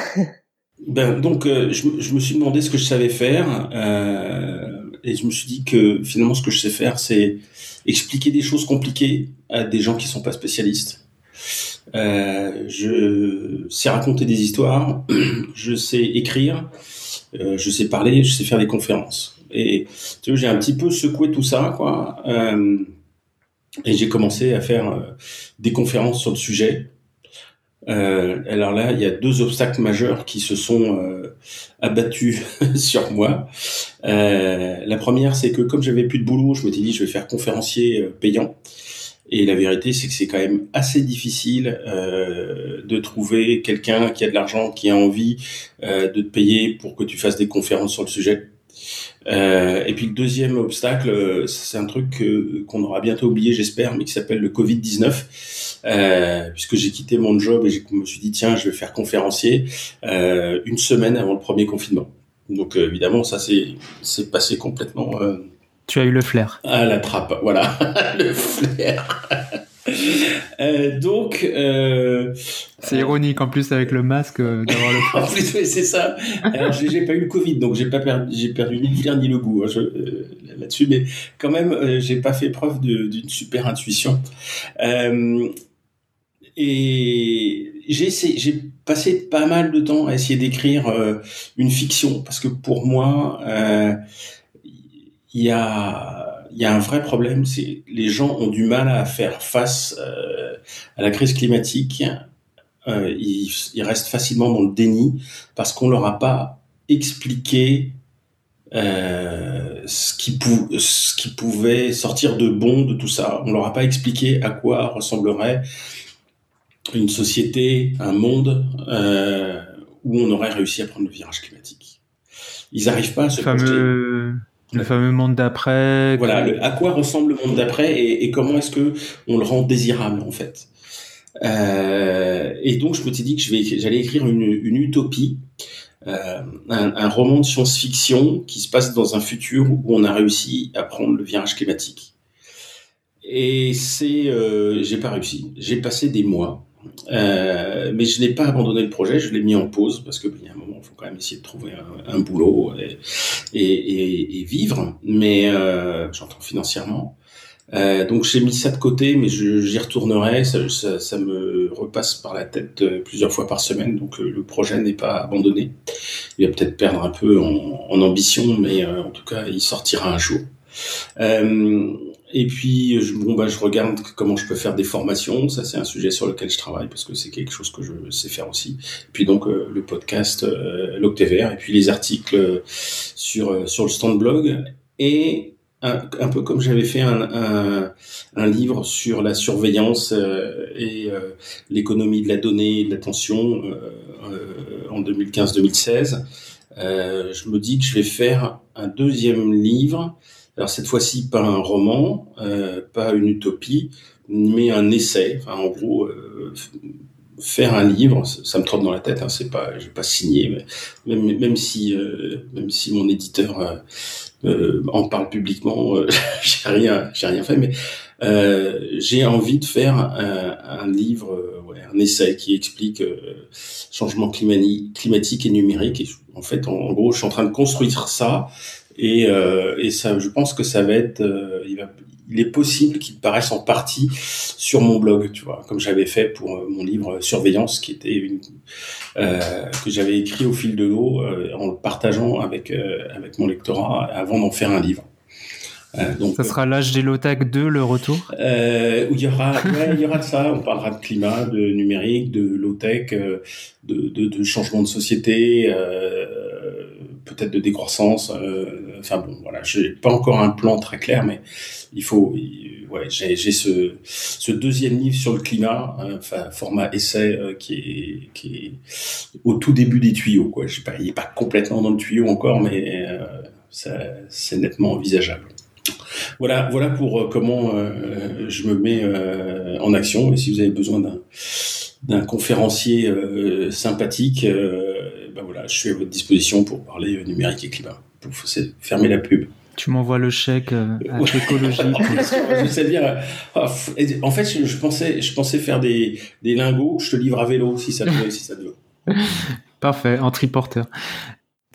ben, donc, je, me suis demandé ce que je savais faire. Euh, et je me suis dit que finalement, ce que je sais faire, c'est expliquer des choses compliquées à des gens qui sont pas spécialistes. Euh, je sais raconter des histoires, je sais écrire, euh, je sais parler, je sais faire des conférences. Et tu vois, j'ai un petit peu secoué tout ça, quoi. Euh, et j'ai commencé à faire euh, des conférences sur le sujet. Euh, alors là, il y a deux obstacles majeurs qui se sont euh, abattus sur moi. Euh, la première, c'est que comme j'avais plus de boulot, je m'étais dit je vais faire conférencier euh, payant. Et la vérité, c'est que c'est quand même assez difficile euh, de trouver quelqu'un qui a de l'argent, qui a envie de te payer pour que tu fasses des conférences sur le sujet. Euh, et puis le deuxième obstacle, euh, c'est un truc qu'on aura bientôt oublié, j'espère, mais qui s'appelle le Covid-19, euh, puisque j'ai quitté mon job et je me suis dit tiens, je vais faire conférencier euh, une semaine avant le premier confinement. Donc évidemment, ça c'est passé complètement. tu as eu le flair. À la trappe, voilà, le flair. Euh, donc, euh, c'est ironique en plus avec le masque euh, d'avoir le. en plus, c'est ça. Alors, j'ai pas eu le Covid, donc j'ai pas perdu, j'ai perdu ni le flair ni le goût hein, euh, là-dessus, mais quand même, euh, j'ai pas fait preuve d'une super intuition. et j'ai passé pas mal de temps à essayer d'écrire une fiction parce que pour moi, il y a il y a un vrai problème, c'est les gens ont du mal à faire face euh, à la crise climatique. Euh, ils, ils, restent facilement dans le déni parce qu'on leur a pas expliqué euh, ce, qui ce qui pouvait sortir de bon de tout ça. On leur a pas expliqué à quoi ressemblerait une société, un monde où on aurait réussi à prendre le virage climatique. Ils n'arrivent pas à se fameux... Le fameux monde d'après. Voilà, à quoi ressemble le monde d'après et, et, comment est-ce que on le rend désirable en fait. Euh, et donc je me suis dit que j'allais écrire une, une utopie, euh, un, un, roman de science-fiction qui se passe dans un futur où on a réussi à prendre le virage climatique. Et c'est, euh, j'ai pas réussi. J'ai passé des mois euh, mais je n'ai pas abandonné le projet, je l'ai mis en pause parce que y a un moment, il faut quand même essayer de trouver un, boulot et, et, et, vivre, mais euh, j'entends financièrement. Euh, donc j'ai mis ça de côté, mais j'y retournerai. Ça, ça, ça, me repasse par la tête euh, plusieurs fois par semaine, donc euh, le projet n'est pas abandonné. Il va peut-être perdre un peu en, en ambition, mais en tout cas, il sortira un jour. Et puis, je, bon, bah, je regarde comment je peux faire des formations. Ça, c'est un sujet sur lequel je travaille parce que c'est quelque chose que je sais faire aussi. Et puis donc, euh, le podcast, euh, et puis les articles euh, sur, euh, sur le stand blog. Et un, un peu comme j'avais fait un, un, un, livre sur la surveillance et l'économie de la donnée et de l'attention en 2015-2016, je me dis que je vais faire un deuxième livre alors cette fois-ci, pas un roman, euh, pas une utopie, mais un essai. Enfin, en gros, euh, faire un livre, ça me trotte dans la tête. Hein, c'est pas, j'ai pas signé, mais même, si, euh, même si mon éditeur euh, euh, en parle publiquement, j'ai rien, j'ai rien fait, mais j'ai envie de faire un, un livre, ouais, un essai qui explique changement climatique et numérique. En fait, en, gros, je suis en train de construire ça et, euh, et ça, je pense que ça va être, euh, il, va, il est possible qu'il paraisse en partie sur mon blog, tu vois, comme j'avais fait pour euh, mon livre Surveillance, qui était une, euh, que j'avais écrit au fil de l'eau euh, en le partageant avec avec mon lectorat avant d'en faire un livre. Euh, donc, ça sera l'âge des LOTAC 2, le retour? Euh, Où il y aura, ouais, il y aura de ça. On parlera de climat, de numérique, de low-tech, de, de, de, changement de société, euh, peut-être de décroissance. Euh, enfin bon, voilà, j'ai pas encore un plan très clair, mais il faut. Ouais, j'ai ce, ce deuxième livre sur le climat, enfin format essai euh, qui est qui est au tout début des tuyaux. Quoi, je sais pas, il est pas complètement dans le tuyau encore, mais euh, c'est nettement envisageable. Voilà, voilà pour euh, comment euh, je me mets euh, en action. Et si vous avez besoin d'un conférencier sympathique, ben voilà, je suis à votre disposition pour parler numérique et climat. Pour fermer la pub. Tu m'envoies le chèque euh, à l'écologie. bien. Ah, en fait, je, pensais, je pensais faire des, des lingots. Je te livre à vélo si ça te, si ça te veut. Parfait, en triporteur.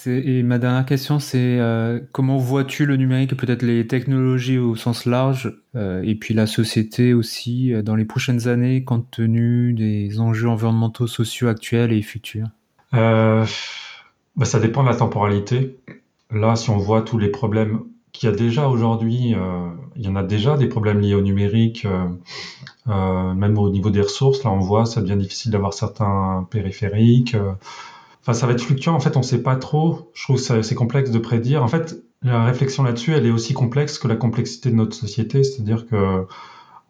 Et ma dernière question, c'est euh, comment vois-tu le numérique et peut-être les technologies au sens large, euh, et puis la société aussi, dans les prochaines années, compte tenu des enjeux environnementaux, sociaux actuels et futurs? Bah, Ça dépend de la temporalité. Là, si on voit tous les problèmes qu'il y a déjà aujourd'hui, euh, il y en a déjà des problèmes liés au numérique, euh, euh, même au niveau des ressources. Là, on voit, ça devient difficile d'avoir certains périphériques. Enfin, ça va être fluctuant. En fait, on ne sait pas trop. Je trouve que c'est complexe de prédire. En fait, la réflexion là-dessus, elle est aussi complexe que la complexité de notre société. C'est-à-dire que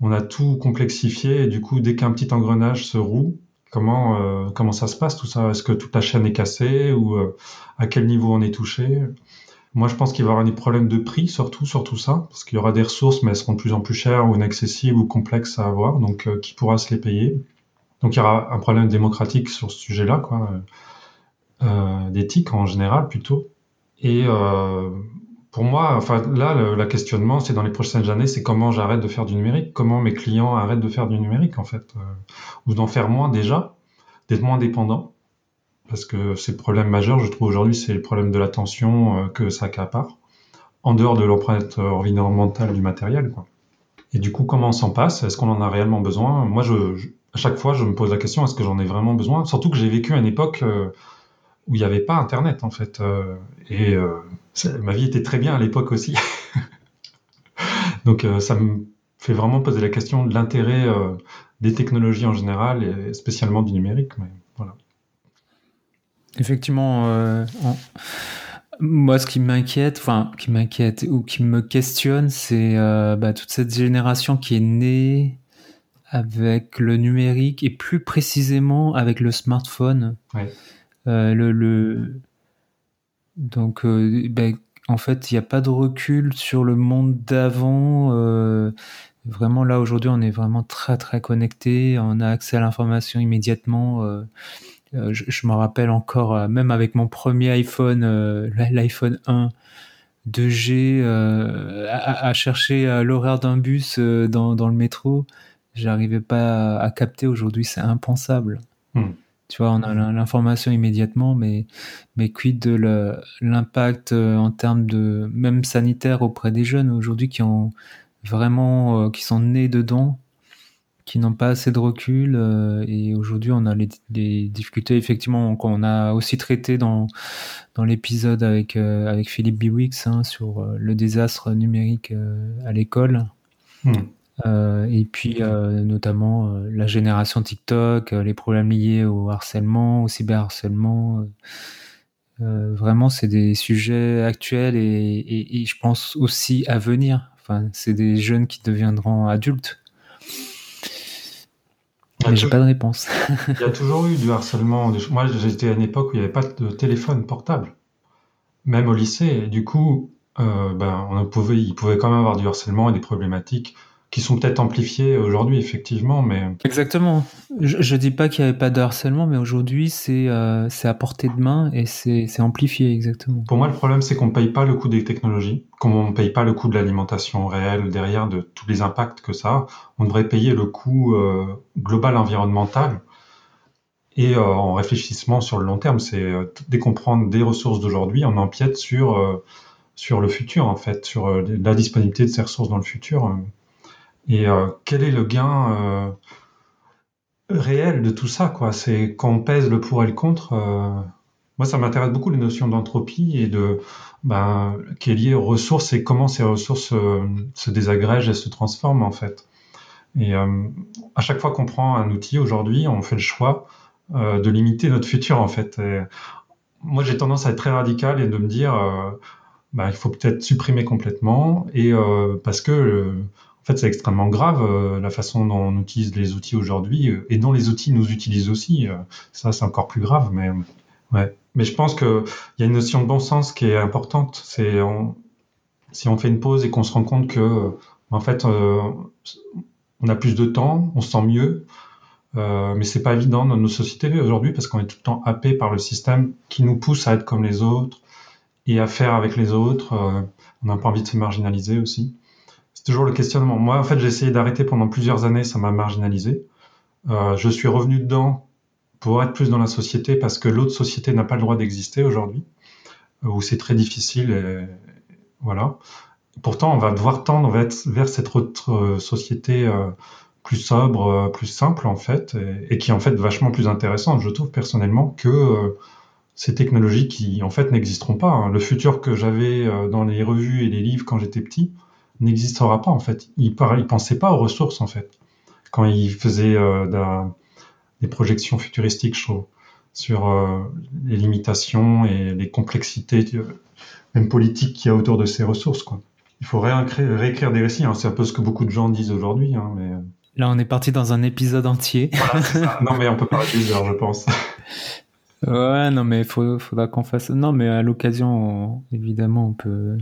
on a tout complexifié et du coup, dès qu'un petit engrenage se roue, comment comment ça se passe tout ça? Est-ce que toute la chaîne est cassée ou à quel niveau on est touché? Moi, je pense qu'il va y avoir des problèmes de prix, surtout sur tout ça, parce qu'il y aura des ressources, mais elles seront de plus en plus chères ou inaccessibles ou complexes à avoir. Donc, euh, qui pourra se les payer Donc, il y aura un problème démocratique sur ce sujet-là, quoi, euh, d'éthique en général plutôt. Et euh, pour moi, enfin là, le questionnement, c'est dans les prochaines années, c'est comment j'arrête de faire du numérique, comment mes clients arrêtent de faire du numérique en fait, euh, ou d'en faire moins déjà, d'être moins dépendants parce que c'est le problème majeur, je trouve aujourd'hui, c'est le problème de l'attention euh, que ça accapare, en dehors de l'empreinte environnementale du matériel. Quoi. Et du coup, comment on s'en passe? Est-ce qu'on en a réellement besoin? Moi, je, à chaque fois, je me pose la question est-ce que j'en ai vraiment besoin? Surtout que j'ai vécu une époque euh, où il n'y avait pas Internet, en fait. Euh, et ma vie était très bien à l'époque aussi. Donc, ça me fait vraiment poser la question de l'intérêt des technologies en général, et spécialement du numérique. Mais voilà. Effectivement, euh, moi, ce qui m'inquiète, enfin, qui m'inquiète ou qui me questionne, c'est euh, bah, toute cette génération qui est née avec le numérique et plus précisément avec le smartphone. Euh, le, le, Donc, bah, en fait, il n'y a pas de recul sur le monde d'avant. vraiment, là, aujourd'hui, on est vraiment très, très connecté. On a accès à l'information immédiatement. Euh, je, me rappelle encore, euh, même avec mon premier iPhone, euh, l'iPhone 1, 2G, à, chercher l'horaire d'un bus dans, dans, le métro, j'arrivais pas à, capter. Aujourd'hui, c'est impensable. Hmm. Tu vois, on a l'information immédiatement, mais, mais quid de l'impact en termes de même sanitaire auprès des jeunes aujourd'hui qui ont vraiment, qui sont nés dedans qui n'ont pas assez de recul. Euh, et aujourd'hui, on a les, difficultés, effectivement, qu'on a aussi traité dans, dans l'épisode avec, euh, avec Philippe Biwix hein, sur euh, le désastre numérique à l'école. Hmm. et puis, notamment, la génération TikTok, les problèmes liés au harcèlement, au cyberharcèlement. vraiment, c'est des sujets actuels et, et, je pense aussi à venir. Enfin, c'est des jeunes qui deviendront adultes mais j'ai pas de réponse. il y a toujours eu du harcèlement. Moi, j'étais à une époque où il n'y avait pas de téléphone portable, même au lycée. Et du coup, euh, ben, on pouvait, il pouvait quand même avoir du harcèlement et des problématiques qui sont peut-être amplifiés aujourd'hui, effectivement, mais... Exactement. Je, je dis pas qu'il n'y avait pas de harcèlement, mais aujourd'hui, c'est euh, à portée de main et c'est amplifié, exactement. Pour moi, le problème, c'est qu'on ne paye pas le coût des technologies, comme on ne paye pas le coût de l'alimentation réelle derrière, de tous les impacts que ça a. On devrait payer le coût euh, global environnemental et euh, en réfléchissement sur le long terme. C'est euh, dès qu'on prend des ressources d'aujourd'hui, on empiète sur, sur le futur, en fait, sur la disponibilité de ces ressources dans le futur. Et euh, quel est le gain euh, réel de tout ça C'est quand on pèse le pour et le contre. Euh, moi, ça m'intéresse beaucoup les notions d'entropie et de ben, qui est liée aux ressources et comment ces ressources se désagrègent et se transforment en fait. Et à chaque fois qu'on prend un outil aujourd'hui, on fait le choix de limiter notre futur en fait. moi, j'ai tendance à être très radical et de me dire, ben, il faut peut-être supprimer complètement et parce que fait, c'est extrêmement grave euh, la façon dont on utilise les outils aujourd'hui euh, et dont les outils nous utilisent aussi. Euh, ça, c'est encore plus grave, mais je pense qu'il y a une notion de bon sens qui est importante. C'est si on fait une pause et qu'on se rend compte que, en fait, on a plus de temps, on se sent mieux, euh, mais c'est pas évident dans nos sociétés aujourd'hui parce qu'on est tout le temps happé par le système qui nous pousse à être comme les autres et à faire avec les autres. On n'a pas envie de se marginaliser aussi. C'est toujours le questionnement. Moi, en fait, j'ai essayé d'arrêter pendant plusieurs années, ça m'a marginalisé. Euh, je suis revenu dedans pour être plus dans la société parce que l'autre société n'a pas le droit d'exister aujourd'hui, euh, où c'est très difficile. Voilà. Pourtant, on va devoir tendre vers, cette autre société plus sobre, plus simple en fait, et, qui est en fait vachement plus intéressante, je trouve personnellement, que ces technologies qui en fait n'existeront pas. Hein. Le futur que j'avais euh, dans les revues et les livres quand j'étais petit n'existera pas en fait. Il ne pensait pas aux ressources en fait. Quand il faisait euh, des projections futuristiques, je trouve, sur euh, les limitations et les complexités, même politiques qu'il y a autour de ces ressources. Quoi. Il faut réécrire, des récits. Hein. C'est un peu ce que beaucoup de gens disent aujourd'hui. Hein, mais... Là, on est parti dans un épisode entier. non, mais on peut parler plusieurs, je pense. Ouais, non, mais il faudra qu'on fasse. Non, mais à l'occasion, évidemment, on peut,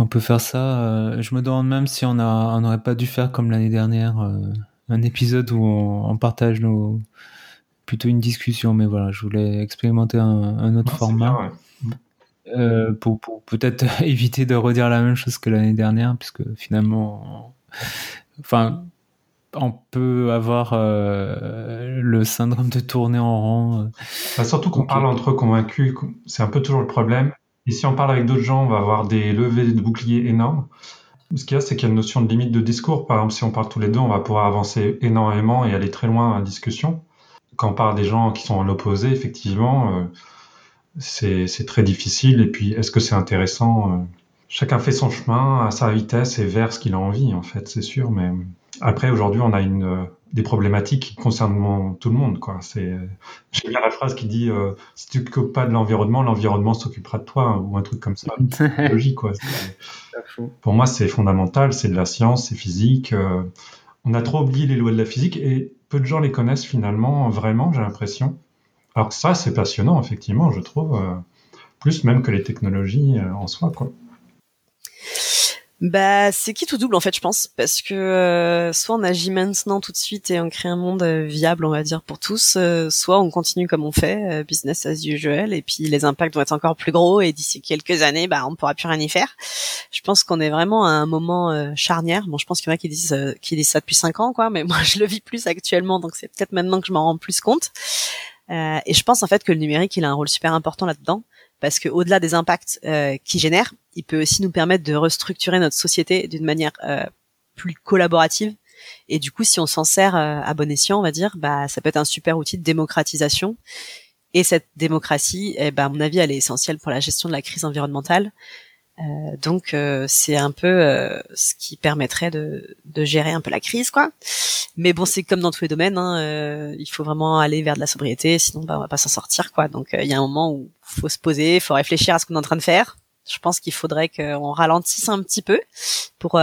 on peut faire ça. Euh, je me demande même si on a, on n'aurait pas dû faire comme l'année dernière, euh, un épisode où on, partage nos, plutôt une discussion. Mais voilà, je voulais expérimenter un, autre format. Euh, pour, pour peut-être éviter de redire la même chose que l'année dernière, puisque finalement, enfin, on peut avoir euh, le syndrome de tourner en rond. Bah, surtout qu'on parle entre convaincus, c'est un peu toujours le problème. Et si on parle avec d'autres gens, on va avoir des levées de boucliers énormes. Ce qu'il y a, c'est qu'il y a une notion de limite de discours. Par exemple, si on parle tous les deux, on va pouvoir avancer énormément et aller très loin dans la discussion. Quand on parle des gens qui sont à l'opposé, effectivement, euh, c'est très difficile. Et puis, est-ce que c'est intéressant Chacun fait son chemin à sa vitesse et vers ce qu'il a envie, en fait, c'est sûr. Mais après, aujourd'hui, on a une, euh, des problématiques qui concernent tout le monde. Quoi. C'est, j'aime bien la phrase qui dit euh, si tu ne t'occupes pas de l'environnement, l'environnement s'occupera de toi, ou un truc comme ça. C'est logique. Quoi. Pour moi, c'est fondamental. C'est de la science, c'est physique. Euh, on a trop oublié les lois de la physique et peu de gens les connaissent finalement, vraiment, j'ai l'impression. Alors ça, c'est passionnant, effectivement, je trouve, plus même que les technologies en soi. Quoi. Bah, c'est qui tout double en fait, je pense, parce que euh, soit on agit maintenant tout de suite et on crée un monde euh, viable, on va dire pour tous, euh, soit on continue comme on fait, business as usual, et puis les impacts vont être encore plus gros et d'ici quelques années, bah on pourra plus rien y faire. Je pense qu'on est vraiment à un moment charnière. Bon, je pense qu'il y en a qui disent qui disent ça depuis cinq ans, quoi, mais moi je le vis plus actuellement, donc c'est peut-être maintenant que je m'en rends plus compte. et je pense en fait que le numérique, il a un rôle super important là-dedans parce que au-delà des impacts euh, qu'il génère, il peut aussi nous permettre de restructurer notre société d'une manière euh, plus collaborative. Et du coup, si on s'en sert euh, à bon escient, on va dire, bah ça peut être un super outil de démocratisation. Et cette démocratie, eh ben, à mon avis, elle est essentielle pour la gestion de la crise environnementale. Euh, donc euh, c'est un peu euh, ce qui permettrait de, de, gérer un peu la crise, quoi. Mais bon, c'est comme dans tous les domaines, hein, il faut vraiment aller vers de la sobriété, sinon bah, on va pas s'en sortir, quoi. Donc il y a un moment où faut se poser, faut réfléchir à ce qu'on est en train de faire. Je pense qu'il faudrait qu'on ralentisse un petit peu pour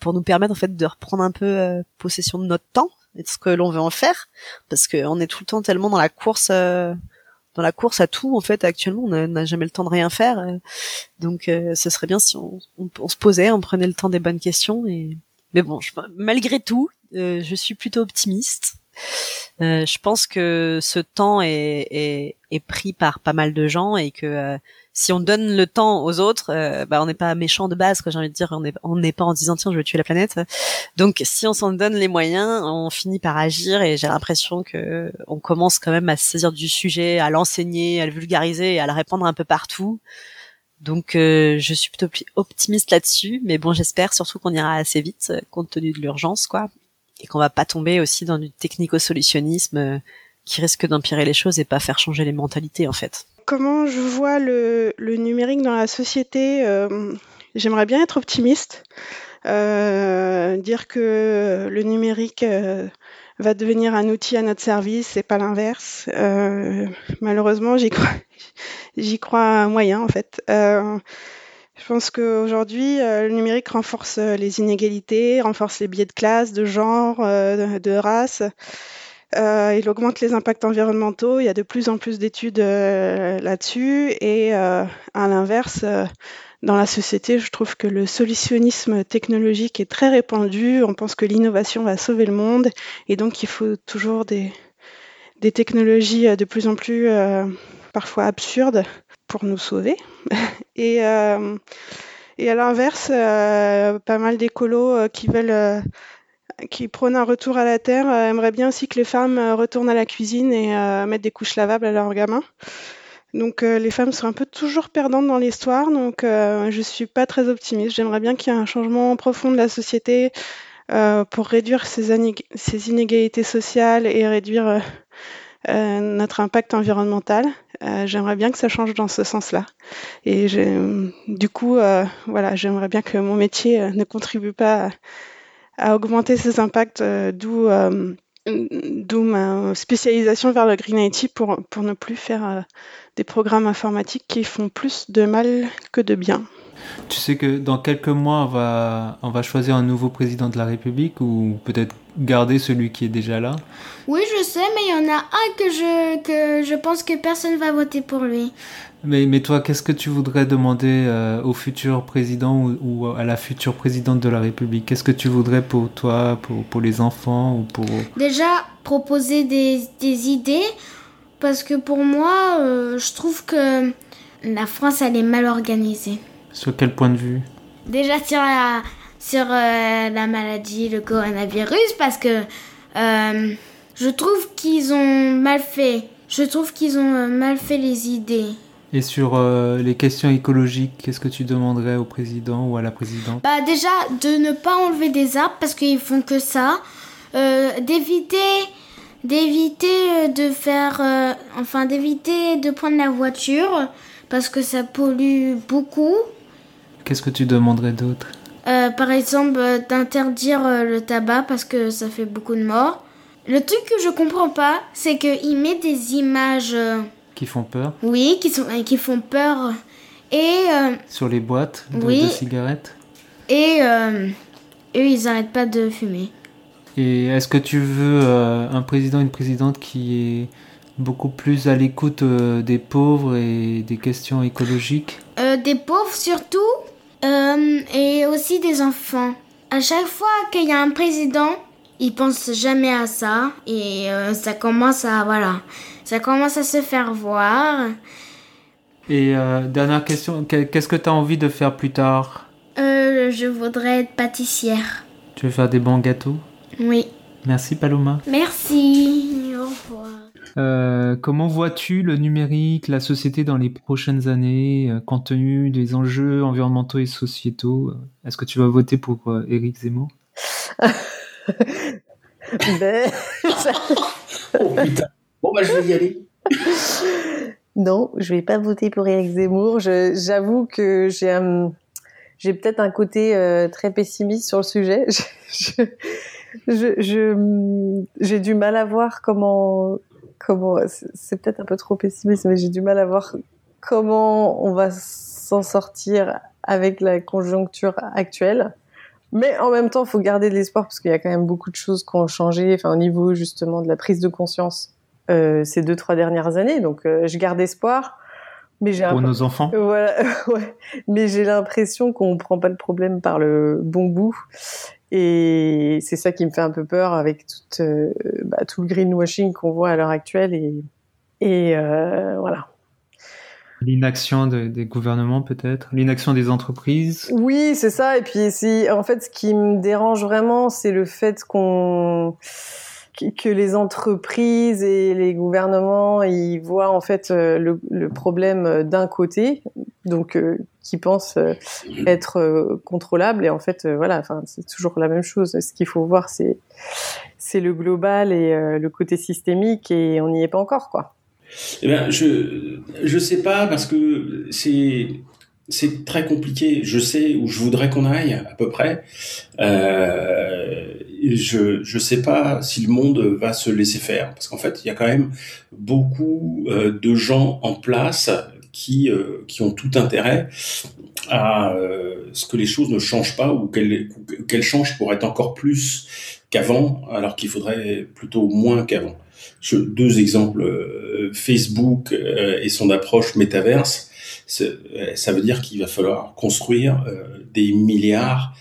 pour nous permettre en fait de reprendre un peu possession de notre temps et de ce que l'on veut en faire, parce qu'on est tout le temps tellement dans la course dans la course à tout en fait actuellement on n'a jamais le temps de rien faire euh. donc euh, ce serait bien si on, on, se posait on prenait le temps des bonnes questions et mais bon je, malgré tout euh, je suis plutôt optimiste je pense que ce temps est, est, est, pris par pas mal de gens et que si on donne le temps aux autres, euh, bah on n'est pas méchant de base, quoi. J'ai envie de dire, on n'est on pas en disant tiens je vais tuer la planète. Donc si on s'en donne les moyens, on finit par agir et j'ai l'impression que on commence quand même à se saisir du sujet, à l'enseigner, à le vulgariser et à le répandre un peu partout. Donc euh, je suis plutôt optimiste là-dessus, mais bon j'espère surtout qu'on ira assez vite compte tenu de l'urgence quoi, et qu'on va pas tomber aussi dans du technico-solutionnisme euh, qui risque d'empirer les choses et pas faire changer les mentalités en fait. Comment je vois le, numérique dans la société euh, J'aimerais bien être optimiste, euh, dire que le numérique euh, va devenir un outil à notre service et pas l'inverse. malheureusement, j'y crois, j'y crois moyen en fait. Je pense qu'aujourd'hui, le numérique renforce les inégalités, renforce les biais de classe, de genre, de race. Euh, il augmente les impacts environnementaux. Il y a de plus en plus d'études euh, là-dessus. Et euh, à l'inverse, dans la société, je trouve que le solutionnisme technologique est très répandu. On pense que l'innovation va sauver le monde. Et donc, il faut toujours des technologies de plus en plus parfois absurdes pour nous sauver. et, et à l'inverse, pas mal d'écolos qui veulent qui prônent un retour à la terre aimeraient bien aussi que les femmes retournent à la cuisine et mettent des couches lavables à leurs gamins. Donc les femmes sont un peu toujours perdantes dans l'histoire, donc je suis pas très optimiste. J'aimerais bien qu'il y ait un changement profond de la société pour réduire ces, inégalités sociales et réduire euh, notre impact environnemental. Euh, j'aimerais bien que ça change dans ce sens-là. Et du coup, euh, voilà, j'aimerais bien que mon métier ne contribue pas à, augmenter ces impacts, d'où ma spécialisation vers le Green IT pour ne plus faire des programmes informatiques qui font plus de mal que de bien. Tu sais que dans quelques mois, on va, on va choisir un nouveau président de la République ou peut-être garder celui qui est déjà là? Oui, je sais, mais il y en a un que je, que je pense que personne va voter pour lui. Mais, mais toi, qu'est-ce que tu voudrais demander euh, au futur président ou, à la future présidente de la République? Qu'est-ce que tu voudrais pour toi, pour, pour les enfants ou pour... Déjà, proposer des, des idées, parce que pour moi, euh, je trouve que la France, elle est mal organisée. Sur quel point de vue Déjà sur la, sur euh, la maladie, le coronavirus, parce que euh, je trouve qu'ils ont mal fait. Je trouve qu'ils ont euh, mal fait les idées. Et sur les questions écologiques, qu'est-ce que tu demanderais au président ou à la présidente Bah déjà de ne pas enlever des arbres parce qu'ils font que ça, d'éviter d'éviter de faire enfin d'éviter de prendre la voiture parce que ça pollue beaucoup Qu'est-ce que tu demanderais d'autre euh, Par exemple, euh, d'interdire euh, le tabac parce que ça fait beaucoup de morts. Le truc que je comprends pas, c'est qu'il met des images. Qui font peur Oui, qui, sont, qui font peur. Et. Sur les boîtes de, cigarettes Et eux, ils n'arrêtent pas de fumer. Et est-ce que tu veux un président, une présidente qui est beaucoup plus à l'écoute des pauvres et des questions écologiques? Des pauvres surtout euh, et aussi des enfants. À chaque fois qu'il y a un président, il pense jamais à ça et euh, ça commence à voilà, ça commence à se faire voir. Et euh, dernière question, qu'est-ce que tu as envie de faire plus tard? Je voudrais être pâtissière. Tu veux faire des bons gâteaux? Oui. Merci Paloma. Merci. Au revoir. Euh, comment vois-tu le numérique, la société dans les prochaines années, euh, compte tenu des enjeux environnementaux et sociétaux? Est-ce que tu vas voter pour euh, Éric Zemmour? Ben, Oh putain Bon, bah, je vais y aller. Non, je vais pas voter pour Éric Zemmour. J'avoue que j'ai j'ai peut-être un côté très pessimiste sur le sujet. je, je, j'ai du mal à voir comment comment c'est peut-être un peu trop pessimiste, mais j'ai du mal à voir comment on va s'en sortir avec la conjoncture actuelle. Mais en même temps, il faut garder de l'espoir parce qu'il y a quand même beaucoup de choses qui ont changé, enfin au niveau justement de la prise de conscience euh, ces deux trois dernières années. Donc euh, je garde espoir. Mais j'ai pour nos enfants. Voilà, ouais. Mais j'ai l'impression qu'on prend pas le problème par le bon bout et c'est ça qui me fait un peu peur avec tout, euh, bah, tout le greenwashing qu'on voit à l'heure actuelle. Et, et euh, voilà. L'inaction des gouvernements peut-être, l'inaction des entreprises? Oui, c'est ça. Et puis, si, en fait, ce qui me dérange vraiment, c'est le fait qu'on que les entreprises et les gouvernements ils voient en fait euh, le, problème d'un côté, donc euh, qui pensent euh, être contrôlable et en fait voilà, c'est toujours la même chose. Ce qu'il faut voir c'est le global et le côté systémique et on n'y est pas encore quoi. Bien, je je sais pas parce que c'est c'est très compliqué. Je sais où je voudrais qu'on aille à peu près. Euh, je je sais pas si le monde va se laisser faire parce qu'en fait il y a quand même beaucoup euh, de gens en place qui euh, qui ont tout intérêt à euh, ce que les choses ne changent pas ou qu'elles qu'elles changent pour être encore plus qu'avant alors qu'il faudrait plutôt moins qu'avant. Deux exemples euh, Facebook et son approche métaverse ça veut dire qu'il va falloir construire des milliards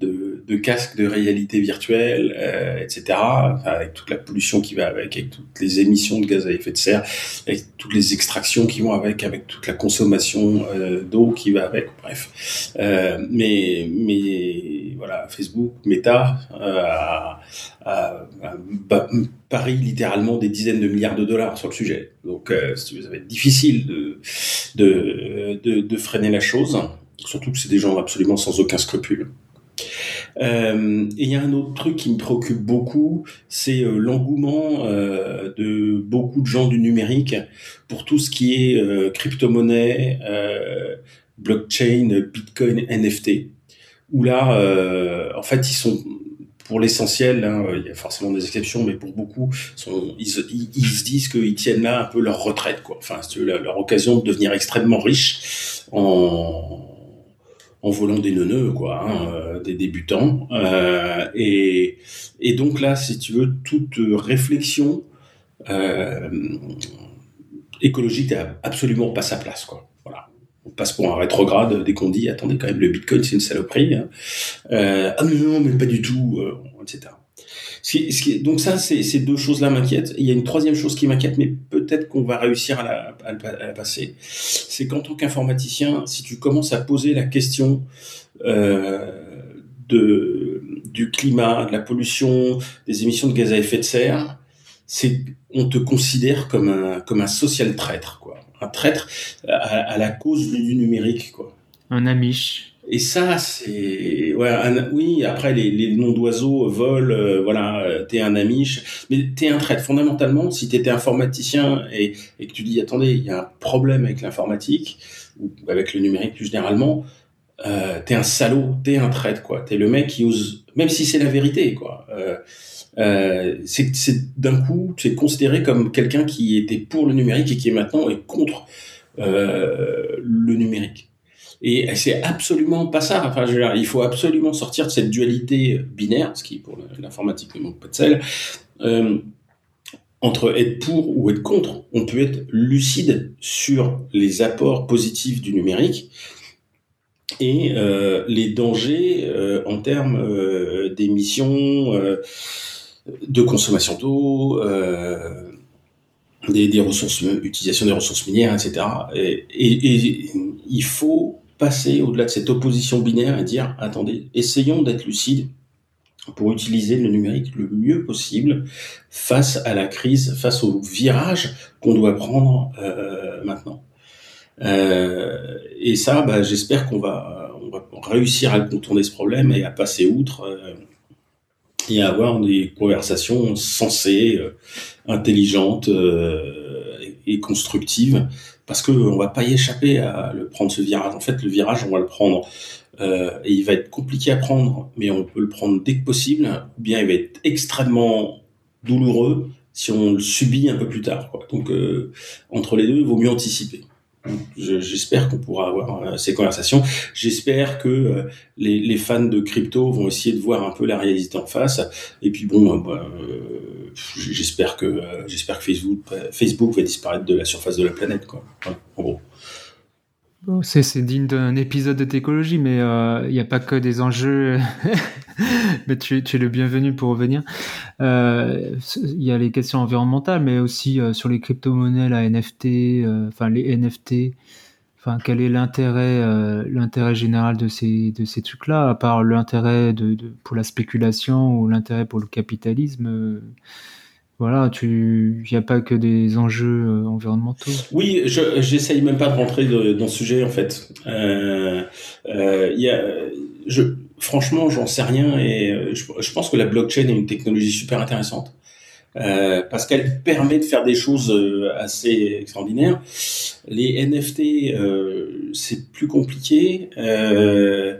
de, de casques de réalité virtuelle, euh, etc. avec toute la pollution qui va avec, avec toutes les émissions de gaz à effet de serre, avec toutes les extractions qui vont avec, avec toute la consommation euh, d'eau qui va avec. Bref, euh, mais mais voilà, Facebook, Meta euh, a, a, parie littéralement des dizaines de milliards de dollars sur le sujet. Donc, euh, ça va être difficile de, de, de, de freiner la chose. Surtout que c'est des gens absolument sans aucun scrupule. Euh, et il y a un autre truc qui me préoccupe beaucoup, c'est euh, l'engouement euh, de beaucoup de gens du numérique pour tout ce qui est crypto-monnaie, blockchain, bitcoin, NFT. Où là, en fait, ils sont pour l'essentiel, hein, il y a forcément des exceptions, mais pour beaucoup, ils, se disent qu'ils tiennent là un peu leur retraite, quoi. Enfin, leur, leur occasion de devenir extrêmement riches en en volant des neuneux, quoi, hein, euh, des débutants. Euh, et, et donc là, si tu veux, toute réflexion euh, écologique n'a absolument pas sa place, quoi. Voilà. On passe pour un rétrograde dès qu'on dit, attendez, quand même, le Bitcoin, c'est une saloperie. Hein. Ah non, non, mais pas du tout, etc donc ça, ces deux choses-là m'inquiètent. Il y a une troisième chose qui m'inquiète, mais peut-être qu'on va réussir à la, passer. C'est qu'en tant qu'informaticien, si tu commences à poser la question euh, du climat, de la pollution, des émissions de gaz à effet de serre, on te considère comme un comme un social traître, quoi, un traître à, à la cause du numérique, quoi. Un amiche. Et ça, c'est ouais, oui. Après, les, noms d'oiseaux volent. Euh, voilà, euh, t'es un amiche, mais t'es un traître. Fondamentalement, si t'étais informaticien et, que tu dis, attendez, il y a un problème avec l'informatique ou avec le numérique plus généralement, euh, t'es un salaud, t'es un traître, quoi. T'es le mec qui ose, même si c'est la vérité, quoi. Euh, euh, c'est d'un coup, c'est considéré comme quelqu'un qui était pour le numérique et qui est maintenant est contre euh, le numérique. Et c'est absolument pas ça. Enfin, il faut absolument sortir de cette dualité binaire, ce qui pour l'informatique ne manque pas de sel, euh, entre être pour ou être contre. On peut être lucide sur les apports positifs du numérique et euh, les dangers euh, en termes d'émissions, de consommation d'eau. Des, des, ressources, utilisation des ressources minières, etc. Et, et, et il faut passer au-delà de cette opposition binaire et dire attendez, essayons d'être lucides pour utiliser le numérique le mieux possible face à la crise, face au virage qu'on doit prendre euh, maintenant. Euh, et ça, bah, j'espère qu'on va, on va réussir à contourner ce problème et à passer outre euh, et à avoir des conversations sensées, euh, intelligentes euh, et constructives parce que on va pas y échapper à le prendre ce virage. En fait, le virage, on va le prendre euh, et il va être compliqué à prendre, mais on peut le prendre dès que possible, ou bien il va être extrêmement douloureux si on le subit un peu plus tard. Quoi. Donc, euh, entre les deux, il vaut mieux anticiper. J'espère qu'on pourra avoir euh, ces conversations. J'espère que euh, les, les, fans de crypto vont essayer de voir un peu la réalité en face. Et puis bon, euh, bah, j'espère que j'espère que Facebook, Facebook va disparaître de la surface de la planète, quoi. en gros. C'est digne d'un épisode de d'écologie, mais il euh, n'y a pas que des enjeux. mais tu, es le bienvenu pour revenir. Il euh, y a les questions environnementales, mais aussi euh, sur les crypto-monnaies, la NFT, euh, enfin les NFT. Quel est l'intérêt, euh, l'intérêt général de ces de ces trucs-là, à part l'intérêt pour la spéculation ou l'intérêt pour le capitalisme voilà, tu, il n'y a pas que des enjeux euh, environnementaux. Oui, je, j'essaye même pas de rentrer dans ce sujet en fait. Euh, euh, y a, je, franchement, j'en sais rien et euh, je, pense que la blockchain est une technologie super intéressante euh, parce qu'elle permet de faire des choses euh, assez extraordinaires. Les NFT, c'est plus compliqué. je,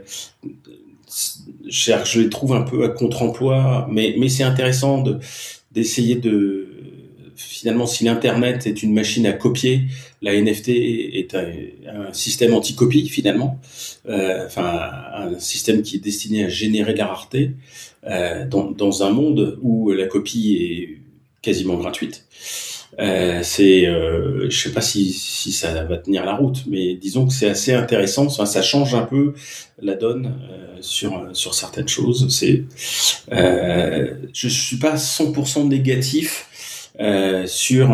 je les trouve un peu à contre-emploi, mais mais c'est intéressant de d'essayer de finalement si l'internet est une machine à copier, la NFT est un, un système anti-copie finalement, euh, enfin un système qui est destiné à générer de la rareté euh, dans, dans, un monde où la copie est quasiment gratuite. Euh, c'est, euh, je sais pas si, si ça va tenir la route, mais disons que c'est assez intéressant. Ça, ça change un peu la donne. Euh, sur sur certaines choses. C'est, euh, je suis pas 100% négatif euh, sur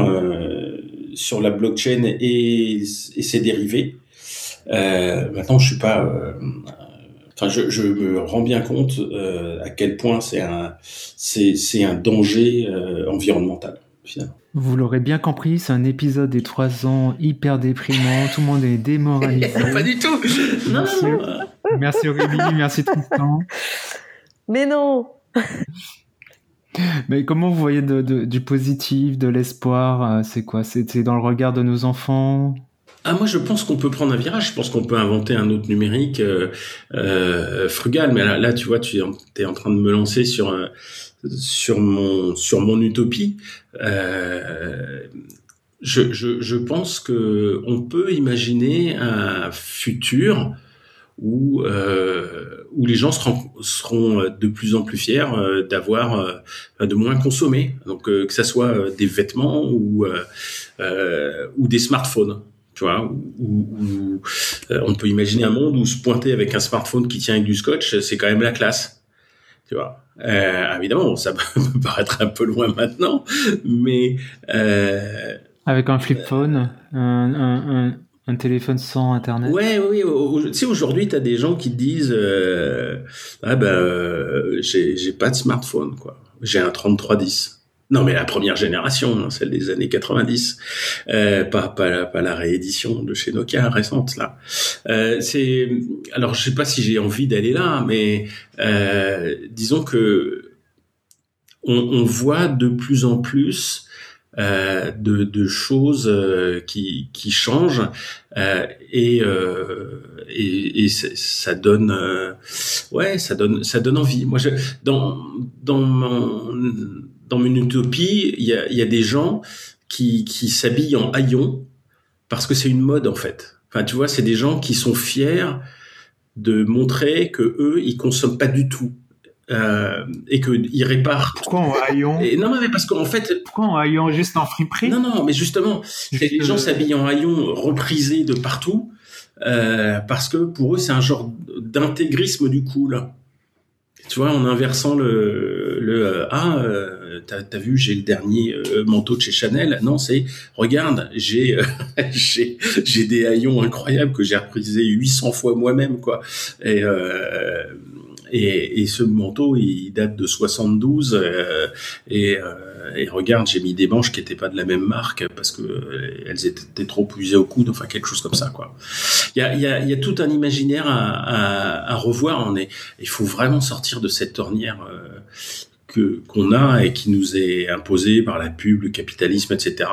sur la blockchain et, et ses dérivés. maintenant, je suis pas Enfin, je, je, me rends bien compte euh, à quel point c'est un, c'est, un danger euh, environnemental, finalement. Vous l'aurez bien compris, c'est un épisode des trois ans hyper déprimant, tout le monde est démoralisé. Pas du tout Merci, merci Aurélie, merci Tristan. Mais non Mais comment vous voyez de, du positif, de l'espoir euh, C'est quoi? C'est dans le regard de nos enfants? Ah moi je pense qu'on peut prendre un virage, je pense qu'on peut inventer un autre numérique euh, euh, frugal, mais là, tu vois tu es en train de me lancer sur euh, sur mon sur mon utopie. Euh, je, je, je pense que on peut imaginer un futur où euh, où les gens seront, seront de plus en plus fiers d'avoir de moins consommer, donc que ça soit des vêtements ou ou des smartphones tu vois, où, euh, on peut imaginer un monde où se pointer avec un smartphone qui tient avec du scotch, c'est quand même la classe, tu vois. Euh, évidemment, ça peut paraître un peu loin maintenant, mais euh, avec un flip phone, un, un, téléphone sans internet. Ouais, oui, oui. Tu sais, aujourd'hui, tu as des gens qui te disent, ah ben, j'ai pas de smartphone, quoi. J'ai un 3310. Non, mais la première génération, hein, celle des années 90, euh, pas, pas, la, pas la réédition de chez Nokia récente là. Euh, c'est alors je sais pas si j'ai envie d'aller là, mais euh, disons que on, on, voit de plus en plus euh, de, de, choses euh, qui, qui changent euh, et, et, et ça donne ouais ça donne ça donne envie. Moi je, dans dans mon dans mon utopie, il y a, y a, des gens qui, qui s'habillent en haillons parce que c'est une mode en fait. Enfin, tu vois, c'est des gens qui sont fiers de montrer que eux, ils consomment pas du tout. Euh, et qu'ils réparent. Pourquoi en haillons Non, mais parce qu'en fait. Pourquoi en haillons juste en friperie? Non, non, mais justement, les gens s'habillent en haillons reprisés de partout euh, parce que pour eux, c'est un genre d'intégrisme du cool. Tu vois, en inversant le, le euh, ah, euh, t'as as vu, j'ai le dernier euh, manteau de chez Chanel. Non, c'est regarde, j'ai j'ai j'ai des haillons incroyables que j'ai reprisé 800 fois moi-même, quoi. Et et, et, ce manteau, il date de 72. et, et regarde, j'ai mis des manches qui n'étaient pas de la même marque parce que elles étaient trop usées au coude, enfin quelque chose comme ça, quoi. Il y a, y, a, y a, tout un imaginaire à, à, à, revoir. On est, il faut vraiment sortir de cette ornière euh, qu'on a et qui nous est imposée par la pub, le capitalisme, etc.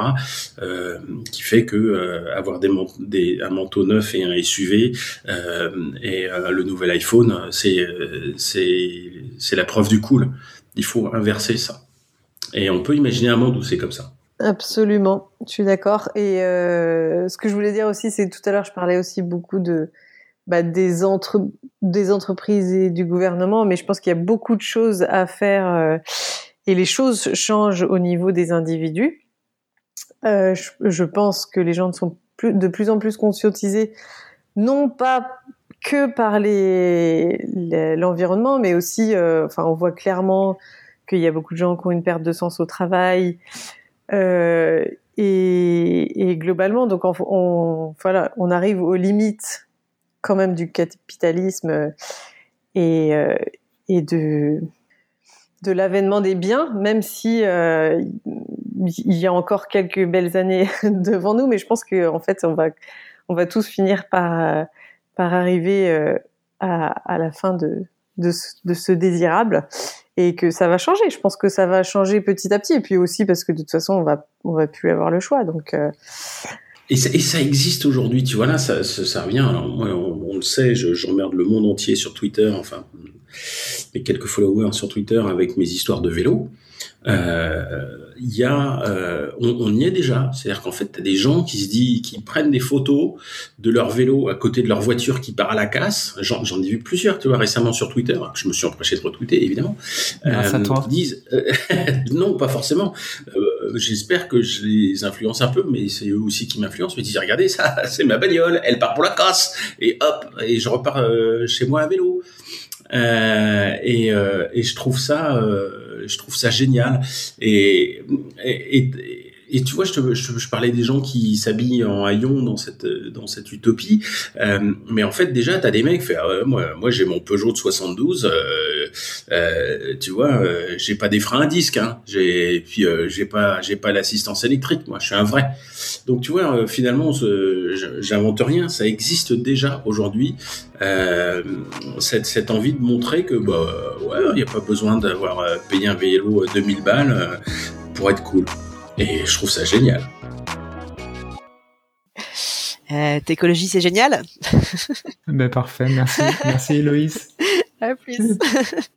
Euh, qui fait que euh, avoir un manteau neuf et un SUV euh, et le nouvel iPhone, c'est c'est c'est la preuve du cool. Il faut inverser ça. Et on peut imaginer un monde où c'est comme ça. Absolument, je suis d'accord. Et ce que je voulais dire aussi, c'est tout à l'heure, je parlais aussi beaucoup de bah, des, entre, des entreprises et du gouvernement, mais je pense qu'il y a beaucoup de choses à faire euh, et les choses changent au niveau des individus. Euh, je, je, pense que les gens sont plus, de plus en plus conscientisés, non pas que par l'environnement, mais aussi, euh, enfin, on voit clairement qu'il y a beaucoup de gens qui ont une perte de sens au travail, euh, et, et, globalement, donc on, on, voilà, on arrive aux limites quand même du capitalisme et, euh, et de de l'avènement des biens, même si euh, il y a encore quelques belles années devant nous, mais je pense qu'en en fait on va tous finir par arriver euh, à, la fin de ce désirable et que ça va changer. Je pense que ça va changer petit à petit, et puis aussi parce que de toute façon, on va va plus avoir le choix. Euh... et, ça, et, ça, existe aujourd'hui, tu vois là, ça, ça, ça revient. Alors, moi, on, on, le sait, j'emmerde je, le monde entier sur Twitter, enfin les quelques followers sur Twitter avec mes histoires de vélo. Euh, il y a, euh, on, on, y est déjà. C'est-à-dire qu'en fait, t'as des gens qui se disent, qui prennent des photos de leur vélo à côté de leur voiture qui part à la casse. J'en ai vu plusieurs, tu vois, récemment sur Twitter. Je me suis empressé de retweeter, évidemment. Grâce euh, à toi. Qui disent, euh, non, pas forcément. Euh, j'espère que je les influence un peu, mais c'est eux aussi qui m'influencent. Ils disent, regardez ça, c'est ma bagnole, elle part pour la casse, et hop, et je repars chez moi à vélo. Euh, et, euh, et je trouve ça, euh, je trouve ça génial. Et, et, et et tu vois, je, te, parlais des gens qui s'habillent en haillons dans cette utopie, euh, mais en fait déjà t'as des mecs, fait, ah moi j'ai mon Peugeot de 72, euh, euh, tu vois, euh, j'ai pas des freins à disque, hein, j'ai puis euh, j'ai pas pas l'assistance électrique, moi je suis un vrai. Donc tu vois, finalement j'invente rien, ça existe déjà aujourd'hui. cette cette envie de montrer que bah ouais, il y a pas besoin d'avoir payé un vélo 2000 balles pour être cool. Et je trouve ça génial. Euh, T'écologie, c'est génial. ben parfait, merci. Merci Héloïse. À plus.